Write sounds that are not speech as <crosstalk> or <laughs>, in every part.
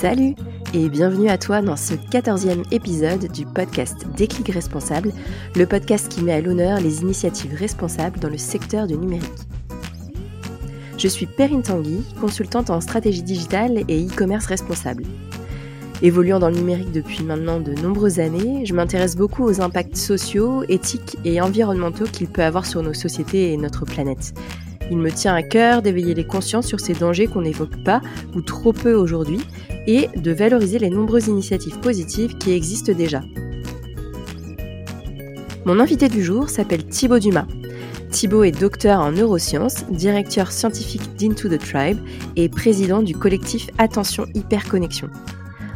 Salut et bienvenue à toi dans ce quatorzième épisode du podcast Déclic Responsable, le podcast qui met à l'honneur les initiatives responsables dans le secteur du numérique. Je suis Perrine Tanguy, consultante en stratégie digitale et e-commerce responsable. Évoluant dans le numérique depuis maintenant de nombreuses années, je m'intéresse beaucoup aux impacts sociaux, éthiques et environnementaux qu'il peut avoir sur nos sociétés et notre planète. Il me tient à cœur d'éveiller les consciences sur ces dangers qu'on n'évoque pas ou trop peu aujourd'hui et de valoriser les nombreuses initiatives positives qui existent déjà. Mon invité du jour s'appelle Thibaut Dumas. Thibaut est docteur en neurosciences, directeur scientifique d'Into the Tribe et président du collectif Attention Hyperconnexion.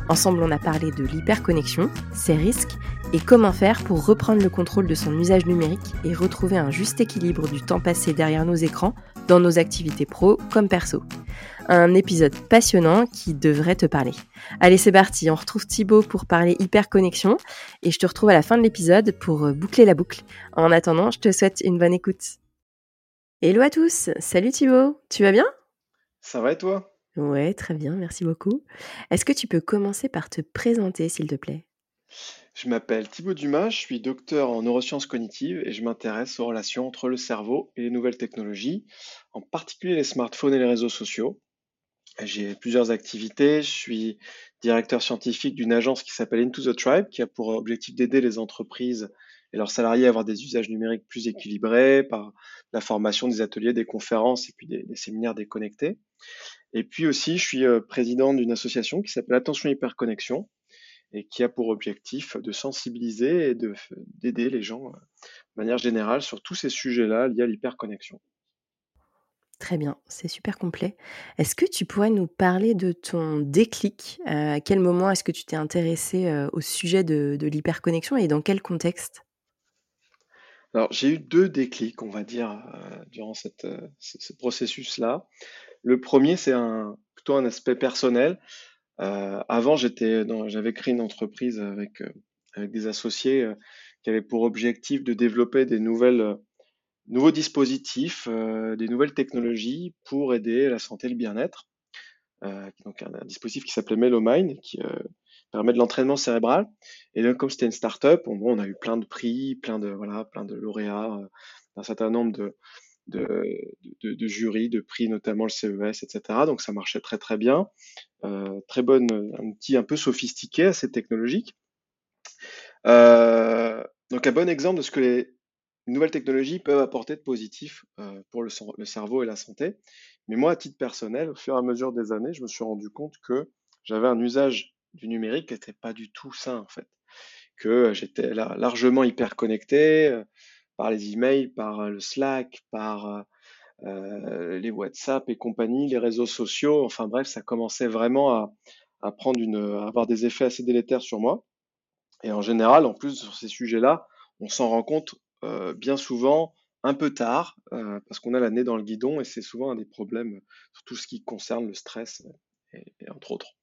Ensemble, on a parlé de l'hyperconnexion, ses risques et comment faire pour reprendre le contrôle de son usage numérique et retrouver un juste équilibre du temps passé derrière nos écrans dans nos activités pro comme perso. Un épisode passionnant qui devrait te parler. Allez, c'est parti, on retrouve Thibaut pour parler hyperconnexion et je te retrouve à la fin de l'épisode pour euh, boucler la boucle. En attendant, je te souhaite une bonne écoute. Hello à tous, salut Thibaut, tu vas bien? Ça va et toi? Ouais, très bien, merci beaucoup. Est-ce que tu peux commencer par te présenter, s'il te plaît? Je m'appelle Thibaut Dumas, je suis docteur en neurosciences cognitives et je m'intéresse aux relations entre le cerveau et les nouvelles technologies, en particulier les smartphones et les réseaux sociaux. J'ai plusieurs activités. Je suis directeur scientifique d'une agence qui s'appelle Into the Tribe, qui a pour objectif d'aider les entreprises et leurs salariés à avoir des usages numériques plus équilibrés par la formation, des ateliers, des conférences et puis des, séminaires déconnectés. Et puis aussi, je suis euh, président d'une association qui s'appelle Attention Hyperconnexion et qui a pour objectif de sensibiliser et d'aider les gens euh, de manière générale sur tous ces sujets-là liés à l'hyperconnexion. Très bien, c'est super complet. Est-ce que tu pourrais nous parler de ton déclic? Euh, À quel moment est-ce que tu t'es intéressé au sujet de l'hyperconnexion et dans quel contexte? Alors, j'ai eu deux déclics, on va dire, durant cette, ce processus-là. Le premier, c'est un, plutôt un aspect personnel. Euh, avant, j'étais j'avais créé une entreprise avec, euh, avec des associés euh, qui avaient pour objectif de développer des nouvelles, nouveaux dispositifs, des nouvelles technologies pour aider la santé et le bien-être. donc un, dispositif qui s'appelait MeloMind, qui permet de l'entraînement cérébral. Et donc, comme c'était une start-up, on, a eu plein de prix, plein de voilà, plein de lauréats, un certain nombre de, de, de, de, jury, de prix, notamment le CES, etc. Donc ça marchait très très bien. Euh, très bonne, un outil un peu sophistiqué, assez technologique. Euh, donc un bon exemple de ce que les nouvelles technologies peuvent apporter de positif euh, pour le, cerveau et la santé. Mais moi, à titre personnel, au fur et à mesure des années, je me suis rendu compte que j'avais un usage du numérique n'était pas du tout sain en fait. Que j'étais largement hyper connecté, par les emails, par euh, le Slack, par euh, euh, les WhatsApp et compagnie, les réseaux sociaux. Enfin bref, ça commençait vraiment à, prendre à avoir des effets assez délétères sur moi. Et en général, en plus sur ces sujets-là, on s'en rend compte euh, bien souvent un peu tard euh, parce qu'on a la nez dans le guidon et c'est souvent un des problèmes sur tout ce qui concerne le stress et, entre autres.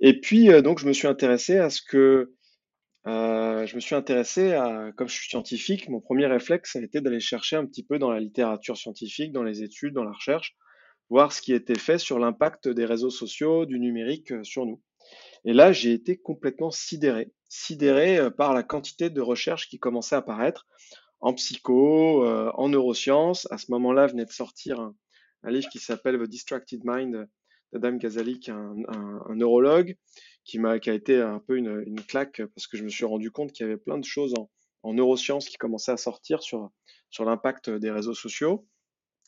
Et puis euh, donc je me suis intéressé à ce que euh, je me suis intéressé à, comme je suis scientifique, mon premier réflexe a été d'aller chercher un petit peu dans la littérature scientifique, dans les études, dans la recherche, voir ce qui était fait sur l'impact des réseaux sociaux, du numérique euh, sur nous. Et là, j'ai été complètement sidéré, sidéré par la quantité de recherches qui commençaient à apparaître en psycho, en neurosciences. À ce moment-là, venait de sortir un livre qui s'appelle The Distracted Mind d'Adam Ghazali, qui est un, neurologue, qui m'a qui a été un peu une, claque parce que je me suis rendu compte qu'il y avait plein de choses en, en neurosciences qui commençaient à sortir sur l'impact des réseaux sociaux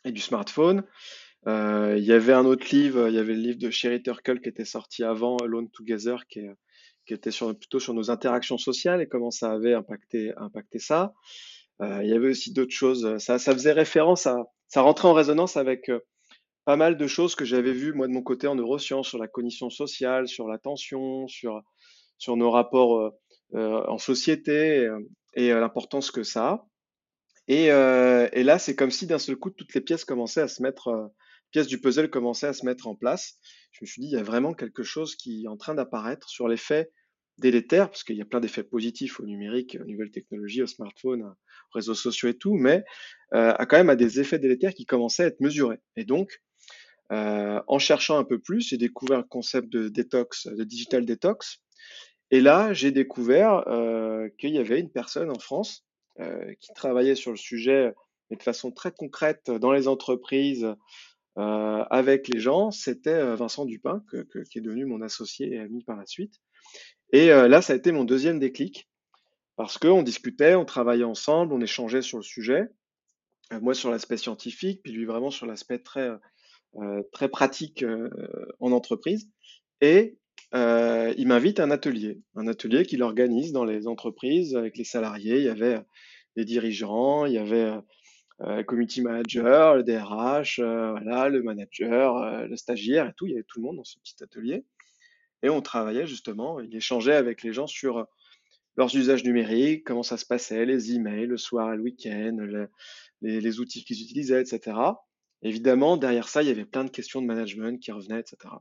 et du smartphone. Euh, il y avait un autre livre, il y avait le livre de Sherry Turkle qui était sorti avant Alone Together, qui, était plutôt sur nos interactions sociales et comment ça avait impacté, impacté ça. Euh, il y avait aussi d'autres choses. Ça, ça faisait référence à, ça rentrait en résonance avec euh, pas mal de choses que j'avais vues, moi, de mon côté, en neurosciences, sur la cognition sociale, sur l'attention, sur, sur nos rapports euh, euh en société euh, et, l'importance que ça a. Et, là, c'est comme si d'un seul coup, toutes les pièces commençaient à se mettre, pièces du puzzle commençaient à se mettre en place. Je me suis dit, il y a vraiment quelque chose qui est en train d'apparaître sur l'effet délétère, parce qu'il y a plein d'effets positifs au numérique, aux nouvelles technologies, aux smartphones, aux réseaux sociaux et tout, mais euh, a quand même à des effets délétères qui commençaient à être mesurés. Et donc, en cherchant un peu plus, j'ai découvert le concept de détox, de digital detox. Et là, j'ai découvert qu'il y avait une personne en France qui travaillait sur le sujet, de façon très concrète dans les entreprises, avec les gens. C'était Vincent Dupin, qui est devenu mon associé et ami par la suite. Et là, ça a été mon deuxième déclic, parce qu'on discutait, on travaillait ensemble, on échangeait sur le sujet. moi sur l'aspect scientifique, puis lui vraiment sur l'aspect très, très pratique en entreprise. Et il m'invite à un atelier, un atelier qu'il organise dans les entreprises avec les salariés. Il y avait des dirigeants, il y avait euh, community manager, le DRH, voilà, le manager, le stagiaire et tout. Il y avait tout le monde dans ce petit atelier. Et on travaillait justement, il échangeait avec les gens sur leurs usages numériques, comment ça se passait, les emails, le soir, le week-end, les, outils qu'ils utilisaient, etc. Évidemment, derrière ça, il y avait plein de questions de management qui revenaient, etc.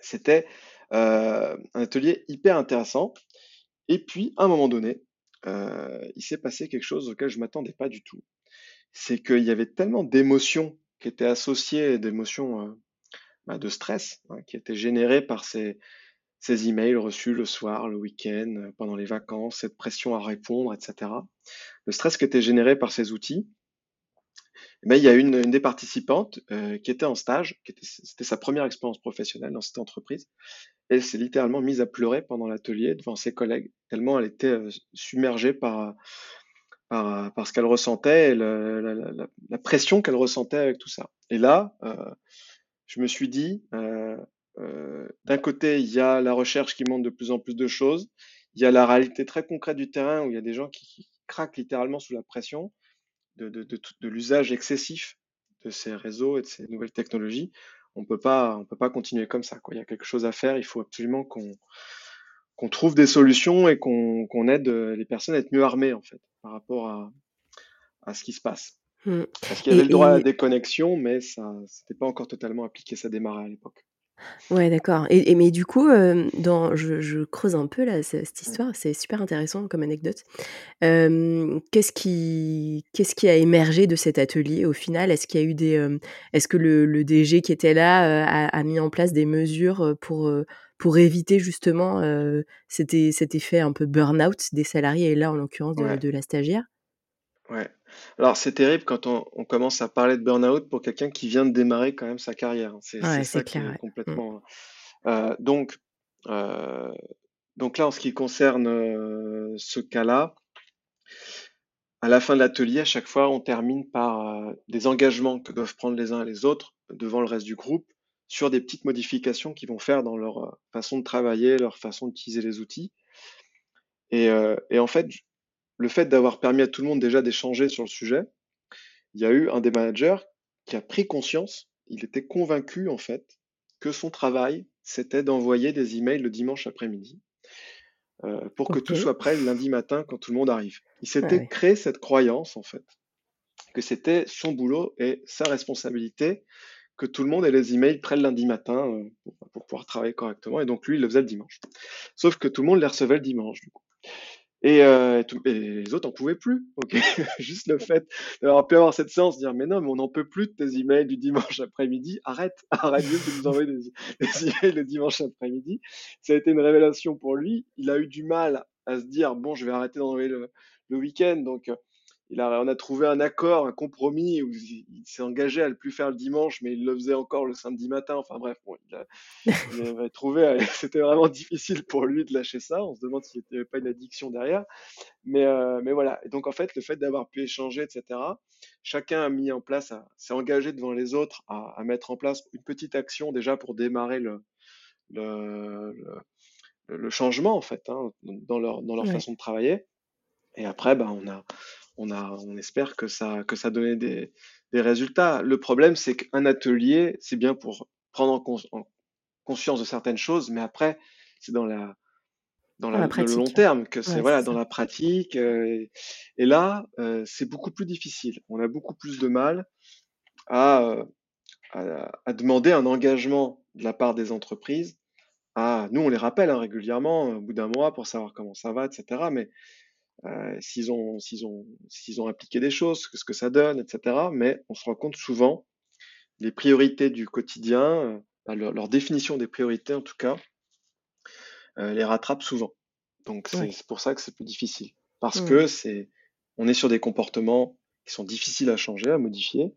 C'était euh, un atelier hyper intéressant. Et puis, à un moment donné, euh, il s'est passé quelque chose auquel je m'attendais pas du tout. C'est qu'il y avait tellement d'émotions qui étaient associées, d'émotions euh, bah, de stress, hein, qui étaient générées par ces, ces emails reçus le soir, le week-end, pendant les vacances, cette pression à répondre, etc. Le stress qui était généré par ces outils, il y a une, des participantes euh, qui était en stage, c'était sa première expérience professionnelle dans cette entreprise. Elle s'est littéralement mise à pleurer pendant l'atelier devant ses collègues, tellement elle était euh, submergée par, ce qu'elle ressentait et la, pression qu'elle ressentait avec tout ça. Et là, euh, je me suis dit, d'un côté, il y a la recherche qui montre de plus en plus de choses, il y a la réalité très concrète du terrain où il y a des gens qui craquent littéralement sous la pression de, de, de, de l'usage excessif de ces réseaux et de ces nouvelles technologies, on peut pas, on peut pas continuer comme ça. Quoi. Il y a quelque chose à faire. Il faut absolument qu'on qu'on trouve des solutions et qu'on aide les personnes à être mieux armées en fait par rapport à, à ce qui se passe. Mmh. Parce qu'il y avait et, le droit et... à des connexions, mais ça, c'était pas encore totalement appliqué. Ça démarrait à l'époque. Ouais, d'accord. Et, et, mais du coup, euh, dans, je, je, creuse un peu là, cette histoire, c'est super intéressant comme anecdote. Euh, qu'est-ce qui, qu'est-ce qui a émergé de cet atelier au final? Est-ce qu'il y a eu des, euh, est-ce que le, le, DG qui était là a, a, mis en place des mesures pour pour éviter justement cet, cet effet un peu burn-out des salariés et là en l'occurrence de, ouais. de la stagiaire? Ouais. Alors c'est terrible quand on, on, commence à parler de burn-out pour quelqu'un qui vient de démarrer quand même sa carrière. C'est ouais, ça clair, qui est ouais. complètement. Mmh. Euh, donc, euh, donc là, en ce qui concerne euh, ce cas-là, à la fin de l'atelier, à chaque fois, on termine par des engagements que doivent prendre les uns et les autres devant le reste du groupe sur des petites modifications qu'ils vont faire dans leur façon de travailler, leur façon d'utiliser les outils. Et, et en fait, le fait d'avoir permis à tout le monde déjà d'échanger sur le sujet, il y a eu un des managers qui a pris conscience, il était convaincu en fait que son travail, c'était d'envoyer des emails le dimanche après-midi euh, pour que tout soit prêt le lundi matin quand tout le monde arrive. Il s'était ouais. créé cette croyance en fait que c'était son boulot et sa responsabilité que tout le monde ait les emails prêts le lundi matin euh, pour, pour, pouvoir travailler correctement et donc lui il le faisait le dimanche. Sauf que tout le monde les recevait le dimanche du coup. Et, euh, tout, et, les autres n'en pouvaient plus. Okay <laughs> Juste le fait d'avoir pu avoir cette séance, dire mais non, mais on n'en peut plus de tes emails du dimanche après-midi. Arrête, <laughs> arrête de nous envoyer des, <laughs> des emails le dimanche après-midi. Ça a été une révélation pour lui. Il a eu du mal à se dire bon, je vais arrêter d'envoyer le, le week-end. Donc il a, on a trouvé un accord, un compromis où il, il s'est engagé à le plus faire le dimanche, mais il le faisait encore le samedi matin. Enfin bref, bon, il, a, <laughs> il avait trouvé, <laughs> c'était vraiment difficile pour lui de lâcher ça. On se demande s'il n'y avait pas une addiction derrière. Mais, euh, mais voilà. Et donc en fait, le fait d'avoir pu échanger, etc., chacun a mis en place, s'est engagé devant les autres à, à, mettre en place une petite action déjà pour démarrer le, le, le, le changement en fait hein, dans leur, dans leur ouais. façon de travailler. Et après, ben, on a, on, a, on espère que ça, que ça donnait des, des résultats. Le problème, c'est qu'un atelier, c'est bien pour prendre en, cons en, conscience de certaines choses, mais après, c'est dans la dans, la, le long terme que c'est ouais, voilà dans la pratique euh, et, et, là euh, c'est beaucoup plus difficile. On a beaucoup plus de mal à, euh, à, à, demander un engagement de la part des entreprises. À nous on les rappelle hein, régulièrement au bout d'un mois pour savoir comment ça va etc mais s'ils ont, s'ils ont, s'ils ont appliqué des choses, ce que ça donne, etc. Mais on se rend compte souvent les priorités du quotidien, bah, leur, définition des priorités en tout cas, les rattrape souvent. Donc c'est pour ça que c'est plus difficile. Parce que c'est, on est sur des comportements qui sont difficiles à changer, à modifier.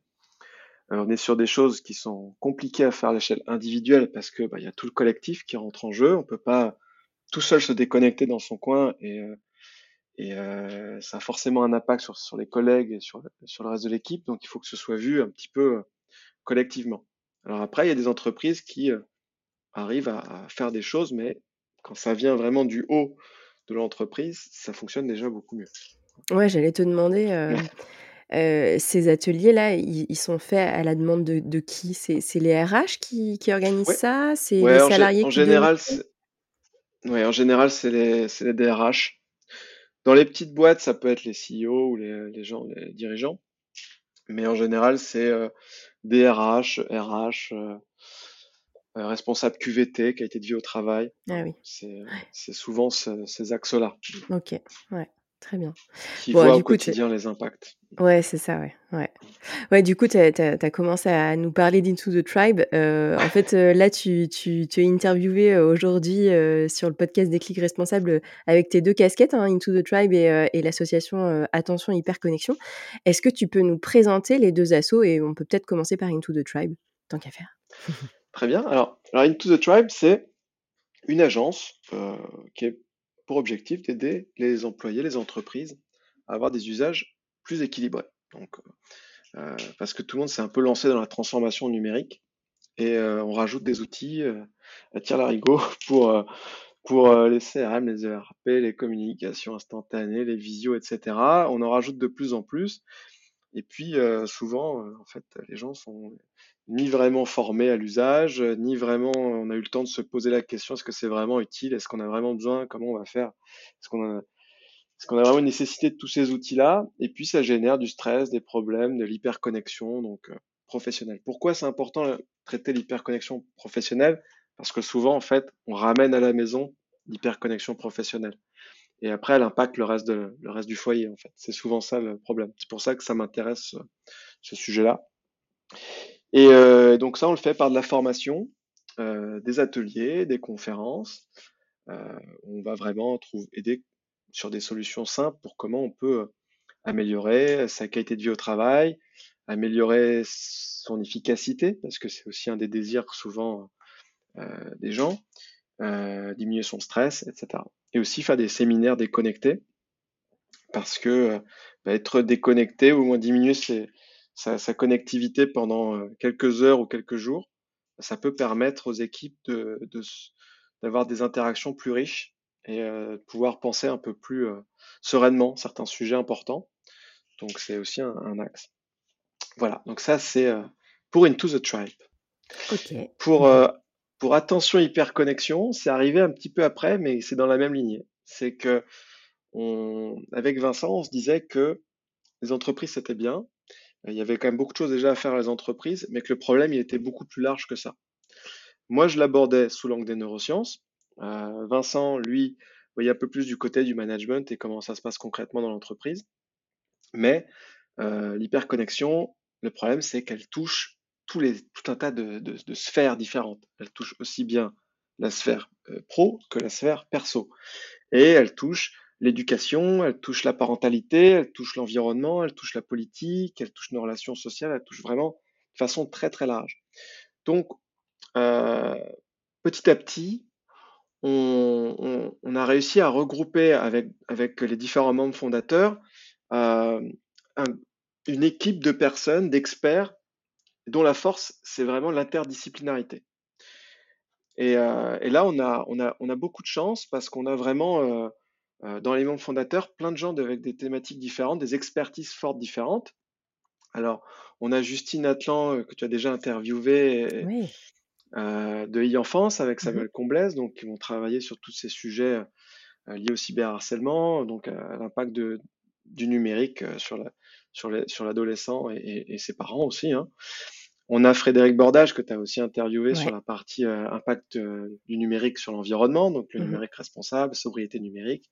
on est sur des choses qui sont compliquées à faire à l'échelle individuelle parce que bah, il y a tout le collectif qui rentre en jeu. On peut pas tout seul se déconnecter dans son coin et, euh, et euh, ça a forcément un impact sur, sur les collègues et sur, sur le reste de l'équipe. Donc il faut que ce soit vu un petit peu euh, collectivement. Alors après, il y a des entreprises qui arrivent à, faire des choses, mais quand ça vient vraiment du haut de l'entreprise, ça fonctionne déjà beaucoup mieux. Ouais, j'allais te demander, ces ateliers-là, ils, sont faits à la demande de, de qui? C'est les RH qui, qui organisent ça? C'est les salariés en, en général, Ouais, en général, c'est les, c'est les DRH. Dans les petites boîtes, ça peut être les CEO ou les, les gens, les dirigeants. Mais en général, c'est euh, DRH, RH, euh, euh, responsable QVT, qualité de vie au travail. Ah oui. C'est, c'est souvent ces axes-là. Ok, ouais. Très bien. Qui voit au quotidien les impacts. Ouais, c'est ça, ouais. Ouais, ouais du coup, tu as, commencé à nous parler d'Into the Tribe. Euh, en fait, euh, là, tu, tu, tu es interviewé euh, aujourd'hui sur le podcast des clics responsables avec tes deux casquettes, hein, Into the Tribe et, et l'association Attention Hyperconnexion. Est-ce que tu peux nous présenter les deux assos et on peut peut-être commencer par Into the Tribe, tant qu'à faire? Très bien. Alors, alors, Into the Tribe, c'est une agence qui est objectif d'aider les employés, les entreprises à avoir des usages plus équilibrés. Donc, euh, parce que tout le monde s'est un peu lancé dans la transformation numérique et euh, on rajoute des outils euh, à tir larigot <laughs> pour, pour les CRM, les ERP, les communications instantanées, les visios, etc. On en rajoute de plus en plus. Et puis, souvent, en fait, les gens sont ni vraiment formé à l'usage, ni vraiment on a eu le temps de se poser la question est-ce que c'est vraiment utile, est-ce qu'on a vraiment besoin, comment on va faire, est-ce qu'on a, est-ce a vraiment une nécessité de tous ces outils-là? Et puis ça génère du stress, des problèmes, de l'hyperconnexion, donc euh, professionnelle. Pourquoi c'est important de traiter l'hyperconnexion professionnelle? Parce que souvent en fait on ramène à la maison l'hyperconnexion professionnelle. Et après, elle impacte le reste, du foyer, en fait. C'est souvent ça le problème. C'est pour ça que ça m'intéresse, ce sujet-là. Et euh, donc ça, on le fait par de la formation, euh, des ateliers, des conférences. Euh, on va vraiment trouver, aider sur des solutions simples pour comment on peut améliorer sa qualité de vie au travail, améliorer son efficacité, parce que c'est aussi un des désirs souvent des gens, diminuer son stress, etc. Et aussi faire des séminaires déconnectés, parce que bah, être déconnecté ou au moins diminuer ses, sa, connectivité pendant euh, quelques heures ou quelques jours, ça peut permettre aux équipes de, d'avoir des interactions plus riches et euh, pouvoir penser un peu plus euh, sereinement certains sujets importants. Donc c'est aussi un, axe. Voilà, donc ça c'est pour Into the Tribe. Pour, pour attention hyperconnexion, c'est arrivé un petit peu après, mais c'est dans la même lignée. C'est que avec Vincent, on se disait que les entreprises c'était bien, il y avait quand même beaucoup de choses déjà à faire à les entreprises, mais que le problème, il était beaucoup plus large que ça. Moi, je l'abordais sous l'angle des neurosciences. Euh, Vincent, lui, voyait un peu plus du côté du management et comment ça se passe concrètement dans l'entreprise. Mais euh, l'hyperconnexion, le problème, c'est qu'elle touche tout un tas de, sphères différentes. Elle touche aussi bien la sphère euh, pro que la sphère perso. Et elle touche l'éducation, elle touche la parentalité, elle touche l'environnement, elle touche la politique, elle touche nos relations sociales, elle touche vraiment de façon très très large. Donc, euh, petit à petit, on, a réussi à regrouper avec, avec les différents membres fondateurs euh, une équipe de personnes, d'experts, dont la force, c'est vraiment l'interdisciplinarité. Et, euh, et, là, on a, on, a, on a beaucoup de chance parce qu'on a vraiment euh, dans les membres fondateurs, plein de gens avec des thématiques différentes, des expertises fortes différentes. Alors, on a Justine Atlan, euh, que tu as déjà interviewé, euh, de e-enfance avec mmh Samuel Comblès, donc qui vont travailler sur tous ces sujets liés au cyberharcèlement, donc à, l'impact du numérique sur l'adolescent sur et, et, ses parents aussi. Hein. On a Frédéric Bordage que tu as aussi interviewé sur la partie euh, impact euh, du numérique sur l'environnement, donc le mmh numérique responsable, sobriété numérique.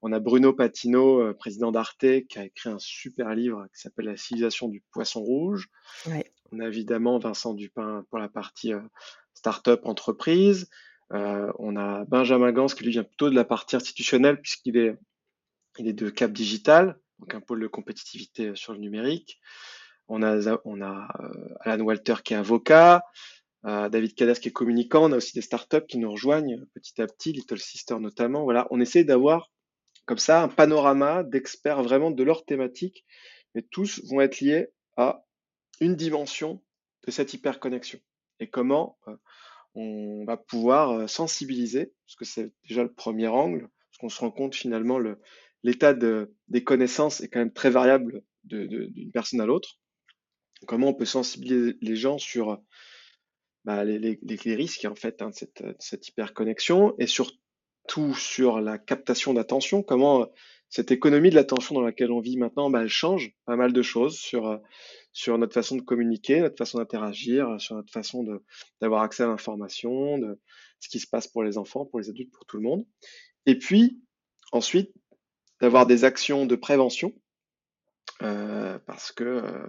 On a Bruno Patino, euh, président d'Arte, qui a écrit un super livre qui s'appelle La civilisation du poisson rouge. On a évidemment Vincent Dupin pour la partie start-up entreprise. On a Benjamin Gans qui lui vient plutôt de la partie institutionnelle puisqu'il est, il est de Cap Digital, donc un pôle de compétitivité sur le numérique. On a, a Alan Walter qui est avocat, David Cadas qui est communicant. On a aussi des startups qui nous rejoignent petit à petit, Little Sister notamment. On essaie d'avoir comme ça un panorama d'experts vraiment de leur thématique, mais tous vont être liés à une dimension de cette hyperconnexion et comment euh, on va pouvoir euh, sensibiliser, parce que c'est déjà le premier angle, parce qu'on se rend compte finalement l'état de, des connaissances est quand même très variable d'une personne à l'autre. Comment on peut sensibiliser les gens sur bah, les, risques en fait hein, de cette, cette hyperconnexion et sur tout sur la captation d'attention, comment euh, cette économie de l'attention dans laquelle on vit maintenant, bah, elle change pas mal de choses sur, euh, sur notre façon de communiquer, notre façon d'interagir, sur notre façon d'avoir accès à l'information, de ce qui se passe pour les enfants, pour les adultes, pour tout le monde. Et puis, ensuite, d'avoir des actions de prévention, euh, parce que euh,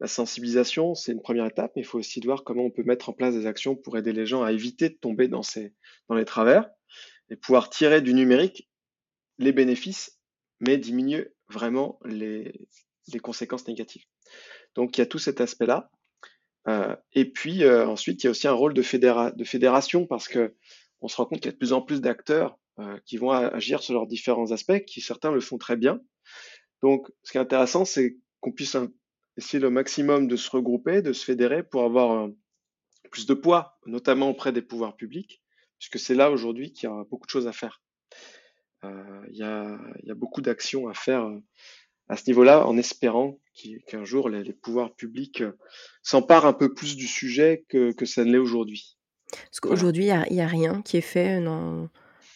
la sensibilisation, c'est une première étape, mais il faut aussi voir comment on peut mettre en place des actions pour aider les gens à éviter de tomber dans, ces, dans les travers et pouvoir tirer du numérique les bénéfices, mais diminuer vraiment les, les conséquences négatives. Donc il y a tout cet aspect-là. Euh, et puis ensuite, il y a aussi un rôle de, fédéra de fédération parce que on se rend compte qu'il y a de plus en plus d'acteurs euh, qui vont agir sur leurs différents aspects, qui certains le font très bien. Donc ce qui est intéressant, c'est qu'on puisse essayer le maximum de se regrouper, de se fédérer pour avoir plus de poids, notamment auprès des pouvoirs publics, puisque c'est là aujourd'hui qu'il y a beaucoup de choses à faire. Euh, il y, a, beaucoup d'actions à faire euh, à ce niveau-là, en espérant qu'un jour les, pouvoirs publics euh, s'emparent un peu plus du sujet que, ça ne l'est aujourd'hui. Parce qu'aujourd'hui, il n'y a, a, rien qui est fait dans,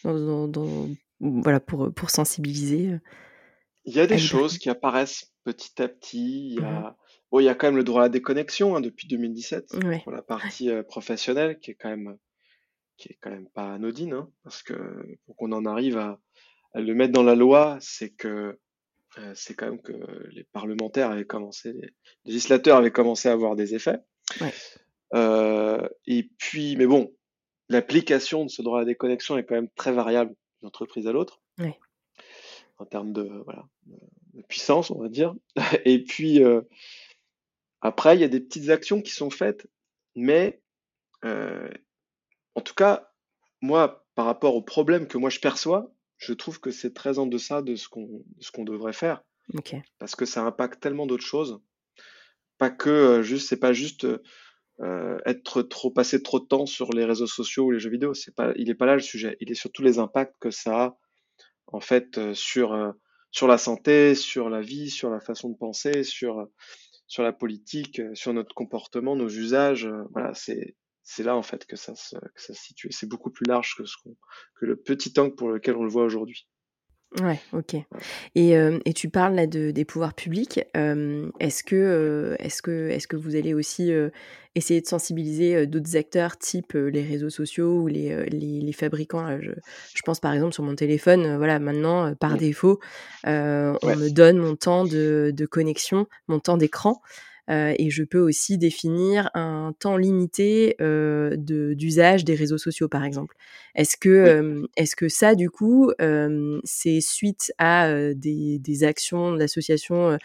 dans, dans, voilà, pour, pour sensibiliser. Il y a des choses qui apparaissent petit à petit. Il y a, mmh il y a quand même le droit à la déconnexion hein, depuis 2017 ouais. pour la partie euh, professionnelle qui est quand même qui est quand même pas anodine, hein, parce que pour qu'on en arrive à, à, le mettre dans la loi, c'est que euh, c'est quand même que les parlementaires avaient commencé, les législateurs avaient commencé à avoir des effets. Ouais. Euh, et puis, mais bon, l'application de ce droit à la déconnexion est quand même très variable d'une entreprise à l'autre. Ouais. En termes de, voilà, de puissance, on va dire. <laughs> Et puis, euh, après, il y a des petites actions qui sont faites, mais euh, en tout cas, moi, par rapport au problème que moi je perçois, je trouve que c'est très en deçà de ce qu'on ce qu'on devrait faire. Okay. Parce que ça impacte tellement d'autres choses. Pas que euh, juste, c'est pas juste euh, être trop passer trop de temps sur les réseaux sociaux ou les jeux vidéo. C'est pas, il est pas là le sujet. Il est surtout les impacts que ça a en fait euh, sur euh, sur la santé, sur la vie, sur la façon de penser, sur sur la politique, sur notre comportement, nos usages. Voilà, c'est c'est là en fait que ça se, que ça se situe. C'est beaucoup plus large que, ce qu'on, que le petit angle pour lequel on le voit aujourd'hui. Ouais, ok. Et, euh, et tu parles là de, des pouvoirs publics. Euh, est-ce que, euh, est-ce que, est-ce que vous allez aussi essayer de sensibiliser d'autres acteurs, type les réseaux sociaux ou les, les, les fabricants je, je, pense par exemple sur mon téléphone. voilà, maintenant par mmh. défaut, on ouais. me donne mon temps de, de connexion, mon temps d'écran. Euh, et je peux aussi définir un temps limité euh, d'usage des réseaux sociaux, par exemple. Est-ce que, euh, est-ce que ça, du coup, c'est suite à des, des, actions d'associations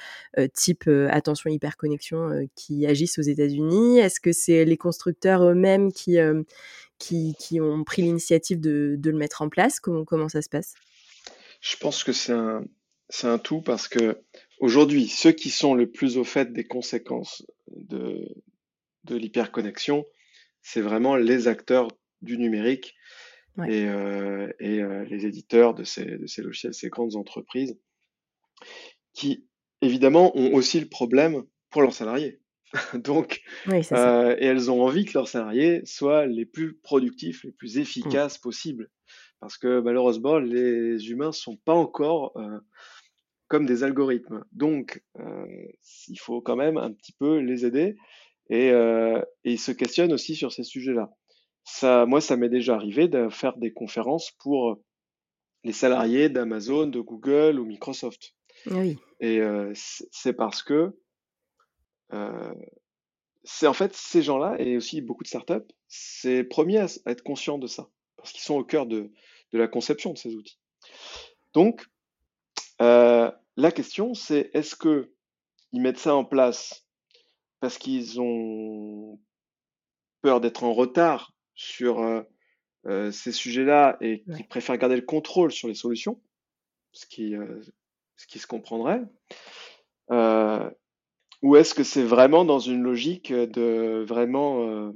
type Attention Hyperconnexion qui agissent aux États-Unis? Est-ce que c'est les constructeurs eux-mêmes qui, qui, qui, ont pris l'initiative de, de, le mettre en place? Comment, comment ça se passe? Je pense que c'est un, un tout parce que Aujourd'hui, ceux qui sont le plus au fait des conséquences de, de l'hyperconnexion, c'est vraiment les acteurs du numérique ouais. et, euh, et euh, les éditeurs de ces, de ces logiciels, ces grandes entreprises, qui évidemment ont aussi le problème pour leurs salariés. <laughs> Donc, oui, euh, et elles ont envie que leurs salariés soient les plus productifs, les plus efficaces mmh. possibles. Parce que malheureusement, les humains sont pas encore comme des algorithmes. Donc, euh, il faut quand même un petit peu les aider et, euh, et ils se questionnent aussi sur ces sujets-là. Ça, moi, ça m'est déjà arrivé de faire des conférences pour les salariés d'Amazon, de Google ou Microsoft. Oui. Et euh, c'est parce que euh, c'est en fait ces gens-là et aussi beaucoup de startups, c'est premiers à, être conscients de ça parce qu'ils sont au cœur de, de, la conception de ces outils. Donc, euh, la question, c'est est-ce que ils mettent ça en place parce qu'ils ont peur d'être en retard sur euh, euh, ces sujets-là et qu'ils préfèrent garder le contrôle sur les solutions, ce qui, ce qui se comprendrait. Ou est-ce que c'est vraiment dans une logique de vraiment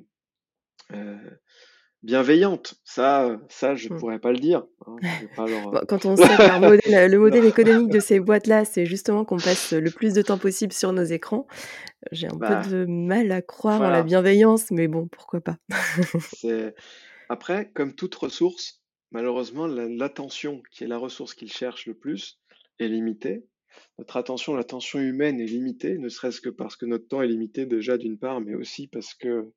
bienveillante. Ça, ça, je ne mmh. pourrais pas le dire. Hein, <laughs> quand on <laughs> sait que le modèle économique de <laughs> ces boîtes-là, c'est justement qu'on passe le plus de temps possible sur nos écrans, j'ai un peu bah, de mal à croire en la bienveillance, mais bon, pourquoi pas? Après, comme toute ressource, malheureusement, l'attention, qui est la ressource qu'ils cherchent le plus, est limitée. Notre attention, l'attention humaine est limitée, ne serait-ce que parce que notre temps est limité déjà d'une part, mais aussi parce que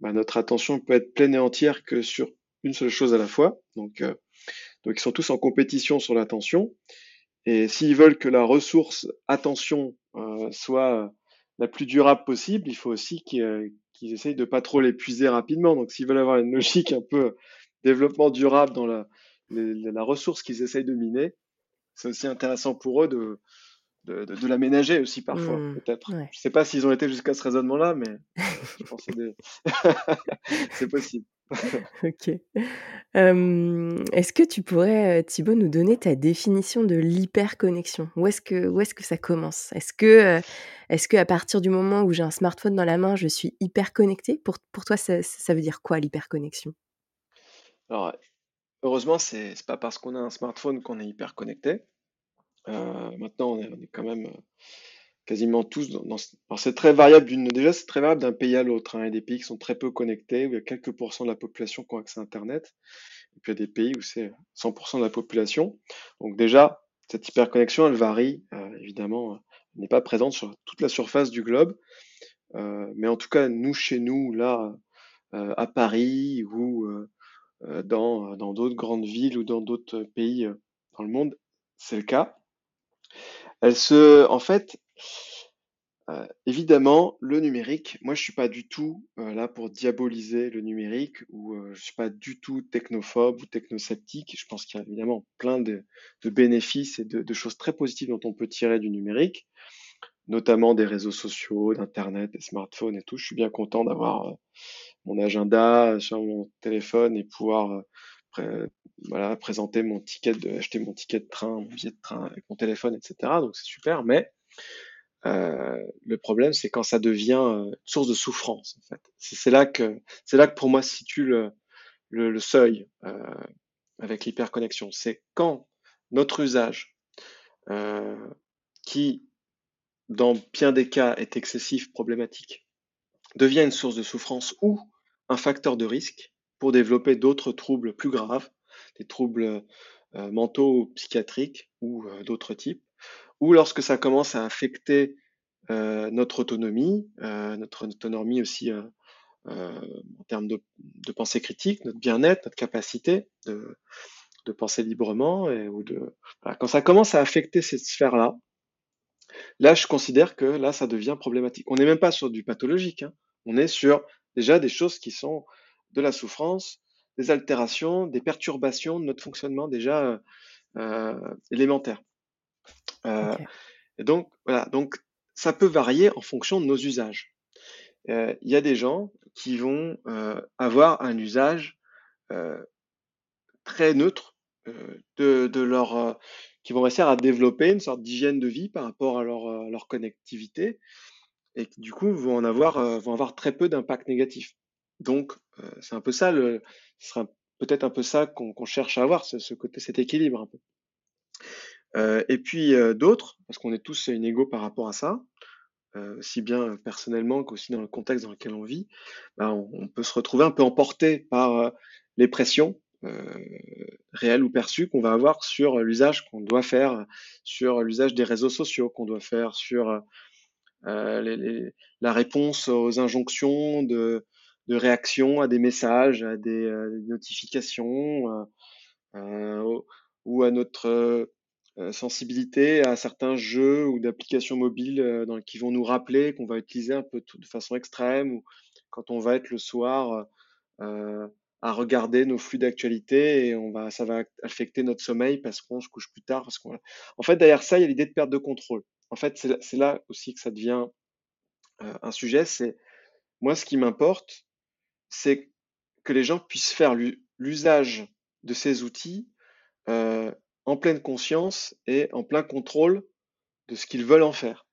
bah, notre attention peut être pleine et entière que sur une seule chose à la fois. Donc, euh, donc ils sont tous en compétition sur l'attention. Et s'ils veulent que la ressource attention euh, soit la plus durable possible, il faut aussi qu'ils essayent de pas trop l'épuiser rapidement. Donc s'ils veulent avoir une logique un peu développement durable dans la, la ressource qu'ils essayent de miner, c'est aussi intéressant pour eux de, de, l'aménager aussi parfois, mmh, peut-être. Je ne sais pas s'ils ont été jusqu'à ce raisonnement-là, mais je pense que c'est <laughs> possible. <laughs> ok. est-ce que tu pourrais, Thibaut, nous donner ta définition de l'hyperconnexion? Où est-ce que, où est-ce que ça commence? Est-ce que, est-ce que à partir du moment où j'ai un smartphone dans la main, je suis hyper connecté pour, pour toi, ça, ça veut dire quoi l'hyperconnexion? Alors, heureusement, c'est n'est pas parce qu'on a un smartphone qu'on est hyper connecté. Euh, maintenant, on est, quand même euh, quasiment tous dans, c'est très variable d'une déjà c'est très variable d'un pays à l'autre hein. il y a des pays qui sont très peu connectés où il y a quelques pourcents de la population qui ont accès à internet. Et puis il y a des pays où c'est 100% de la population. Donc déjà cette hyperconnexion elle varie euh, évidemment elle n'est pas présente sur toute la surface du globe. Mais en tout cas nous chez nous là à Paris ou dans dans d'autres grandes villes ou dans d'autres pays dans le monde c'est le cas elle se, en fait, euh, évidemment, le numérique, moi je suis pas du tout euh, là pour diaboliser le numérique ou euh, je suis pas du tout technophobe ou technosceptique. Je pense qu'il y a évidemment plein de, bénéfices et de, choses très positives dont on peut tirer du numérique, notamment des réseaux sociaux, d'internet, des smartphones et tout. Je suis bien content d'avoir mon agenda sur mon téléphone et pouvoir voilà, présenter mon ticket, de, acheter mon ticket de train, mon billet de train avec mon téléphone, etc. Donc c'est super, mais euh, le problème, c'est quand ça devient euh, une source de souffrance. En fait, c'est là que c'est là que pour moi se situe le, seuil euh, avec l'hyperconnexion. C'est quand notre usage, qui dans bien des cas est excessif, problématique, devient une source de souffrance ou un facteur de risque pour développer d'autres troubles plus graves, des troubles euh, mentaux psychiatriques ou euh, d'autres types, ou lorsque ça commence à affecter euh, notre autonomie, notre autonomie aussi en termes de, pensée critique, notre bien-être, notre capacité de, penser librement, ou de quand ça commence à affecter cette sphère-là, là je considère que là ça devient problématique. On n'est même pas sur du pathologique, hein. on est sur déjà des choses qui sont de la souffrance, des altérations, des perturbations de notre fonctionnement déjà euh, euh, élémentaire. Euh, et donc, voilà, donc ça peut varier en fonction de nos usages. Il y a des gens qui vont avoir un usage très neutre de, leur, qui vont réussir à développer une sorte d'hygiène de vie par rapport à leur, leur connectivité et qui du coup vont en avoir, vont avoir très peu d'impact négatif. Donc, c'est un peu ça, le, ce sera peut-être un peu ça qu'on cherche à avoir, ce, côté, cet équilibre un peu. et puis d'autres, parce qu'on est tous inégaux par rapport à ça, aussi bien personnellement qu'aussi dans le contexte dans lequel on vit, bah, on, peut se retrouver un peu emporté par les pressions réelles ou perçues qu'on va avoir sur l'usage qu'on doit faire, sur l'usage des réseaux sociaux qu'on doit faire, sur la réponse aux injonctions de, de réaction à des messages, à des, euh, notifications, euh, euh, ou à notre sensibilité à certains jeux ou d'applications mobiles qui vont nous rappeler qu'on va utiliser un peu de façon extrême ou quand on va être le soir à regarder nos flux d'actualité et on va, ça va affecter notre sommeil parce qu'on se couche plus tard. Parce qu'on... En fait, derrière ça, il y a l'idée de perte de contrôle. En fait, c'est là, aussi que ça devient un sujet. C'est moi, ce qui m'importe, c'est que les gens puissent faire l'usage de ces outils en pleine conscience et en plein contrôle de ce qu'ils veulent en faire.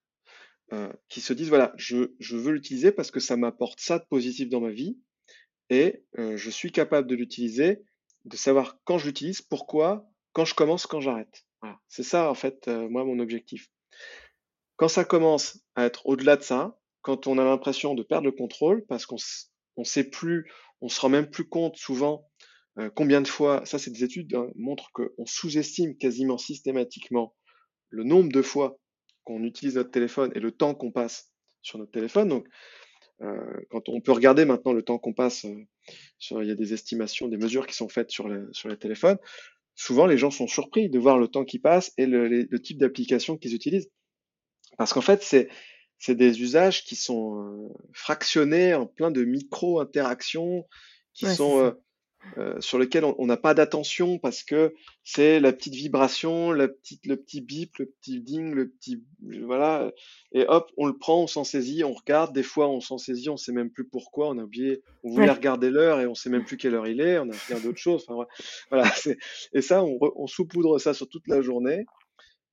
Euh, qui se disent, voilà, je, veux l'utiliser parce que ça m'apporte ça de positif dans ma vie et euh, je suis capable de l'utiliser, de savoir quand je l'utilise, pourquoi, quand je commence, quand j'arrête. C'est ça, en fait, euh, moi, mon objectif. Quand ça commence à être au-delà de ça, quand on a l'impression de perdre le contrôle, parce qu'on ne sait plus, on se rend même plus compte souvent euh, combien de fois, ça c'est des études hein, montrent qu'on sous-estime quasiment systématiquement le nombre de fois qu'on utilise notre téléphone et le temps qu'on passe sur notre téléphone. Donc, euh, quand on peut regarder maintenant le temps qu'on passe, euh, il y a des estimations, des mesures qui sont faites sur, le, les téléphones. Souvent, les gens sont surpris de voir le temps qui passe et le, le type d'application qu'ils utilisent. Parce qu'en fait, c'est c'est des usages qui sont euh, fractionnés en plein de micro-interactions qui sont euh, sur lesquels on n'a pas d'attention parce que c'est la petite vibration, la petite, le petit bip, le petit ding, le petit voilà, et hop, on le prend, on s'en saisit, on regarde. Des fois, on s'en saisit, on sait même plus pourquoi, on a oublié, on voulait regarder l'heure et on sait même plus quelle heure il est, on a regardé d'autres choses. Enfin voilà, <laughs> et ça, on, on saupoudre ça sur toute la journée.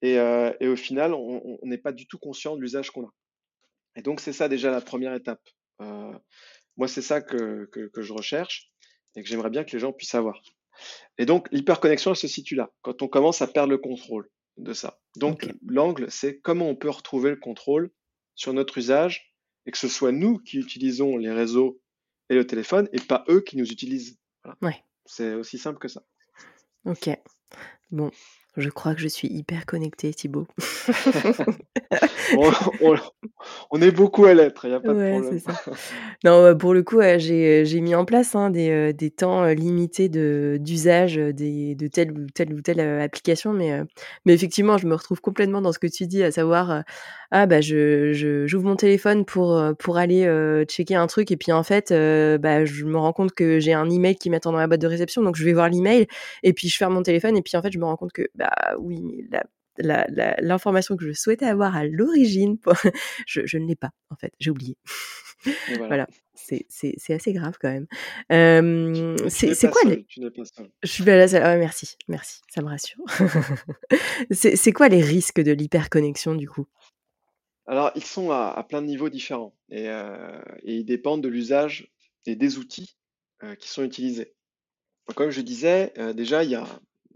Et, euh, et au final, on n'est pas du tout conscient de l'usage qu'on a. Et donc c'est ça déjà la première étape. Euh, moi, c'est ça que, que, que je recherche et que j'aimerais bien que les gens puissent avoir. Et donc, l'hyperconnexion, elle se situe là, quand on commence à perdre le contrôle de ça. Donc, l'angle, c'est comment on peut retrouver le contrôle sur notre usage et que ce soit nous qui utilisons les réseaux et le téléphone et pas eux qui nous utilisent. Ouais. C'est aussi simple que ça. Ok. Bon, je crois que je suis hyper connectée, Thibaut. on, est beaucoup à l'être, il n'y a pas de problème. Ça. Non, pour le coup, j'ai mis en place hein, des, des, temps limités d'usage de, de telle ou telle ou telle application, mais, mais effectivement, je me retrouve complètement dans ce que tu dis, à savoir, ah bah je j'ouvre mon téléphone pour, pour aller checker un truc, et puis en fait, bah, je me rends compte que j'ai un email qui m'attend dans la boîte de réception, donc je vais voir l'email, et puis je ferme mon téléphone, et puis en fait, je me rends compte que bah oui, l'information que je souhaitais avoir à l'origine, <laughs> je, je, ne l'ai pas, en fait, j'ai oublié. <laughs> voilà. C'est assez grave quand même. c'est quoi les... Tu pas seul. Je suis là, ah, merci, merci, ça me rassure. <laughs> c'est quoi les risques de l'hyperconnexion du coup? Alors, ils sont à, plein de niveaux différents et, euh, et ils dépendent de l'usage et des outils euh, qui sont utilisés. comme je disais, euh, déjà, il y a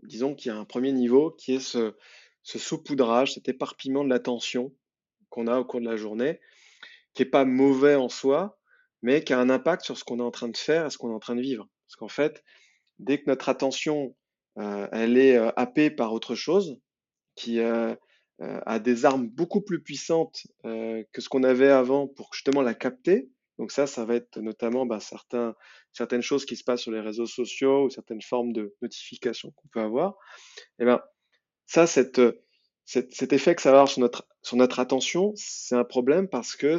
disons qu'il y a un premier niveau qui est ce, saupoudrage, cet éparpillement de l'attention qu'on a au cours de la journée, qui n'est pas mauvais en soi, mais qui a un impact sur ce qu'on est en train de faire et ce qu'on est en train de vivre. Parce qu'en fait, dès que notre attention, elle est happée par autre chose, qui euh, a des armes beaucoup plus puissantes que ce qu'on avait avant pour justement la capter, donc ça, ça va être notamment bah, certaines choses qui se passent sur les réseaux sociaux ou certaines formes de notifications qu'on peut avoir. Et eh ben ça, cette, cet, effet que ça va avoir sur notre, attention, c'est un problème parce que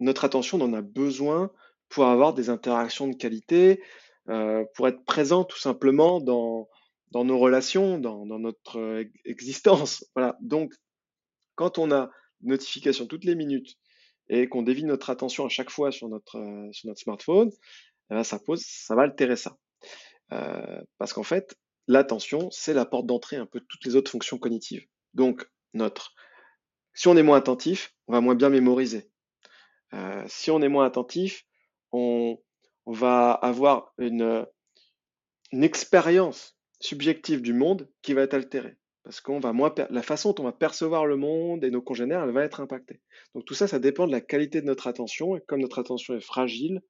notre attention on en a besoin pour avoir des interactions de qualité, euh, pour être présent tout simplement dans, dans nos relations, dans, dans notre existence. Voilà. Donc, quand on a notification toutes les minutes, et qu'on dévie notre attention à chaque fois sur notre, euh, smartphone, eh ben, ça, pose, ça va altérer ça. Euh, parce qu'en fait, l'attention, c'est la porte d'entrée un peu de toutes les autres fonctions cognitives. Donc, notre, si on est moins attentif, on va moins bien mémoriser. Euh, si on est moins attentif, on, va avoir une expérience subjective du monde qui va être altérée parce qu'on va moins la façon dont on va percevoir le monde et nos congénères, elle va être impactée. Donc tout ça, ça dépend de la qualité de notre attention. Et comme notre attention est fragile,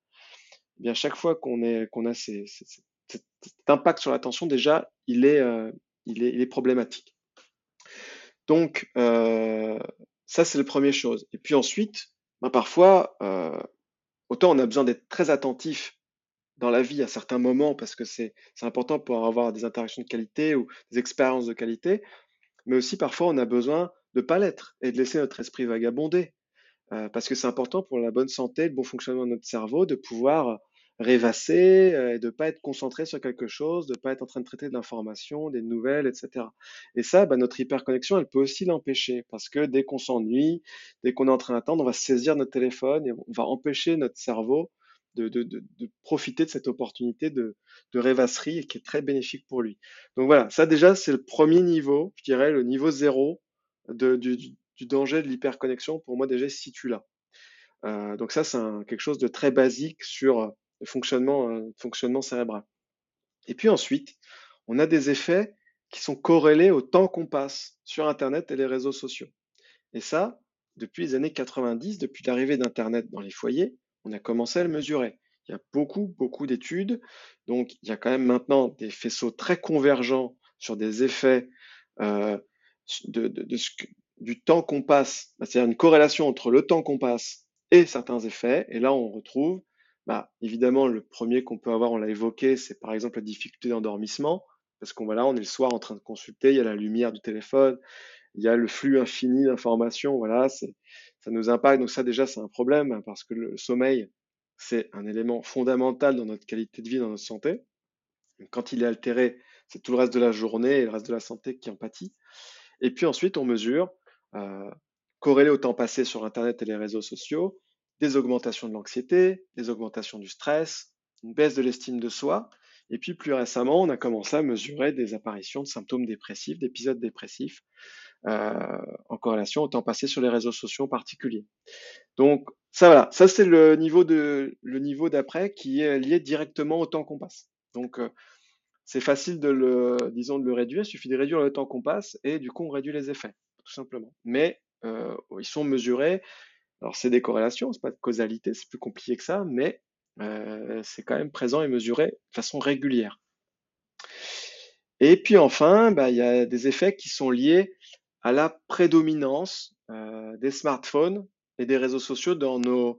eh bien chaque fois qu'on a cet impact sur l'attention, déjà, il est, euh, problématique. Donc euh, ça, c'est la première chose. Et puis ensuite, ben, parfois, euh, autant on a besoin d'être très attentif dans la vie à certains moments parce que c'est important pour avoir des interactions de qualité ou des expériences de qualité, mais aussi parfois on a besoin de pas l'être et de laisser notre esprit vagabonder. Euh, parce que c'est important pour la bonne santé, le bon fonctionnement de notre cerveau, de pouvoir rêvasser euh, et de pas être concentré sur quelque chose, de pas être en train de traiter de l'information, des nouvelles, etc. Et ça, bah, notre hyperconnexion, elle peut aussi l'empêcher parce que dès qu'on s'ennuie, dès qu'on est en train d'attendre, on va saisir notre téléphone et on va empêcher notre cerveau de, profiter de cette opportunité de, rêvasserie qui est très bénéfique pour lui. Donc voilà, ça déjà, c'est le premier niveau, je dirais le niveau zéro du, danger de l'hyperconnexion. Pour moi, déjà, se situe là. Euh, donc ça, c'est quelque chose de très basique sur le fonctionnement, euh, fonctionnement cérébral. Et puis ensuite, on a des effets qui sont corrélés au temps qu'on passe sur Internet et les réseaux sociaux. Et ça, depuis les années 90, depuis l'arrivée d'Internet dans les foyers, on a commencé à le mesurer. Il y a beaucoup, beaucoup d'études. Donc, il y a quand même maintenant des faisceaux très convergents sur des effets euh, du temps qu'on passe, bah, c'est-à-dire une corrélation entre le temps qu'on passe et certains effets. Et là, on retrouve bah, évidemment, le premier qu'on peut avoir, on l'a évoqué, c'est par exemple la difficulté d'endormissement, parce qu'on voilà, on est le soir en train de consulter, il y a la lumière du téléphone, il y a le flux infini d'informations, voilà, ça nous impacte. Donc ça déjà, c'est un problème, parce que le sommeil, c'est un élément fondamental dans notre qualité de vie, dans notre santé. quand il est altéré, c'est tout le reste de la journée et le reste de la santé qui en pâtit. Et puis ensuite, on mesure, euh, corrélé au temps passé sur Internet et les réseaux sociaux, des augmentations de l'anxiété, des augmentations du stress, une baisse de l'estime de soi. Et puis plus récemment, on a commencé à mesurer des apparitions de symptômes dépressifs, d'épisodes dépressifs, euh, en corrélation au temps passé sur les réseaux sociaux en particulier. Donc ça voilà, ça c'est le niveau de le niveau d'après qui est lié directement au temps qu'on passe. Donc euh, c'est facile de le disons de le réduire, il suffit de réduire le temps qu'on passe et du coup on réduit les effets tout simplement. Mais euh, ils sont mesurés alors, c'est des corrélations, c'est pas de causalité, c'est plus compliqué que ça, mais c'est quand même présent et mesuré de façon régulière. Et puis enfin, bah, il y a des effets qui sont liés à la prédominance euh, des smartphones et des réseaux sociaux dans nos,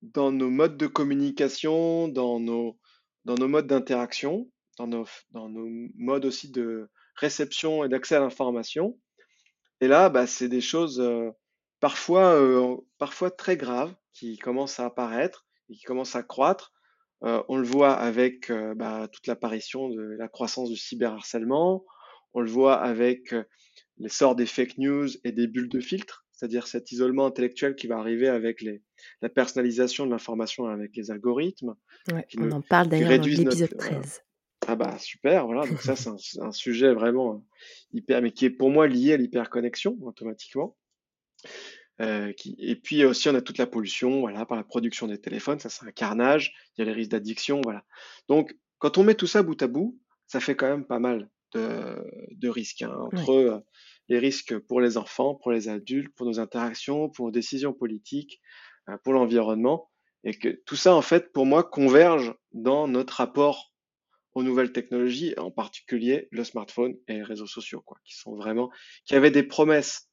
dans nos modes de communication, dans nos, dans nos modes d'interaction, dans nos, dans nos modes aussi de réception et d'accès à l'information. Et là, bah, c'est des choses euh, parfois, euh, parfois très graves qui commencent à apparaître et qui commencent à croître. On le voit avec bah, toute l'apparition de la croissance du cyberharcèlement. On le voit avec l'essor des fake news et des bulles de filtre, c'est-à-dire cet isolement intellectuel qui va arriver avec les, la personnalisation de l'information avec les algorithmes. on en parle d'ailleurs dans l'épisode 13. Ah bah super, voilà, donc ça c'est un, un, sujet vraiment hyper, mais qui est pour moi lié à l'hyperconnexion automatiquement. Euh, qui... Et puis aussi, on a toute la pollution, voilà, par la production des téléphones, ça c'est un carnage, il y a les risques d'addiction, voilà. Donc, quand on met tout ça bout à bout, ça fait quand même pas mal de, de risques, hein, entre euh, les risques pour les enfants, pour les adultes, pour nos interactions, pour nos décisions politiques, euh, pour l'environnement, et que tout ça, en fait, pour moi, converge dans notre rapport aux nouvelles technologies, en particulier le smartphone et les réseaux sociaux, quoi, qui sont vraiment, qui avaient des promesses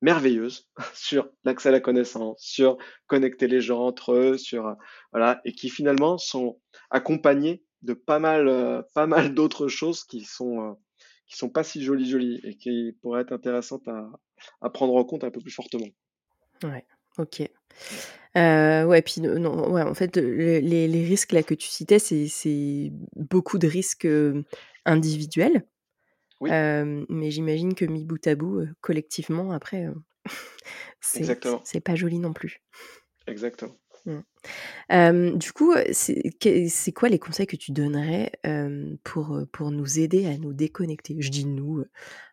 merveilleuse <laughs> sur l'accès à la connaissance, sur connecter les gens entre eux, sur euh, voilà, et qui finalement sont accompagnés de pas mal, euh, pas mal d'autres choses qui sont euh, qui sont pas si jolies jolies et qui pourraient être intéressantes à, à prendre en compte un peu plus fortement. Ouais, ok. Euh, ouais, puis non, ouais, en fait, les, les risques là que tu citais, c'est beaucoup de risques individuels mais j'imagine que mis bout à bout, collectivement, après, <laughs> c'est pas joli non plus. Exactement. Mmh. du coup, c'est quoi les conseils que tu donnerais pour, pour nous aider à nous déconnecter? Je dis nous,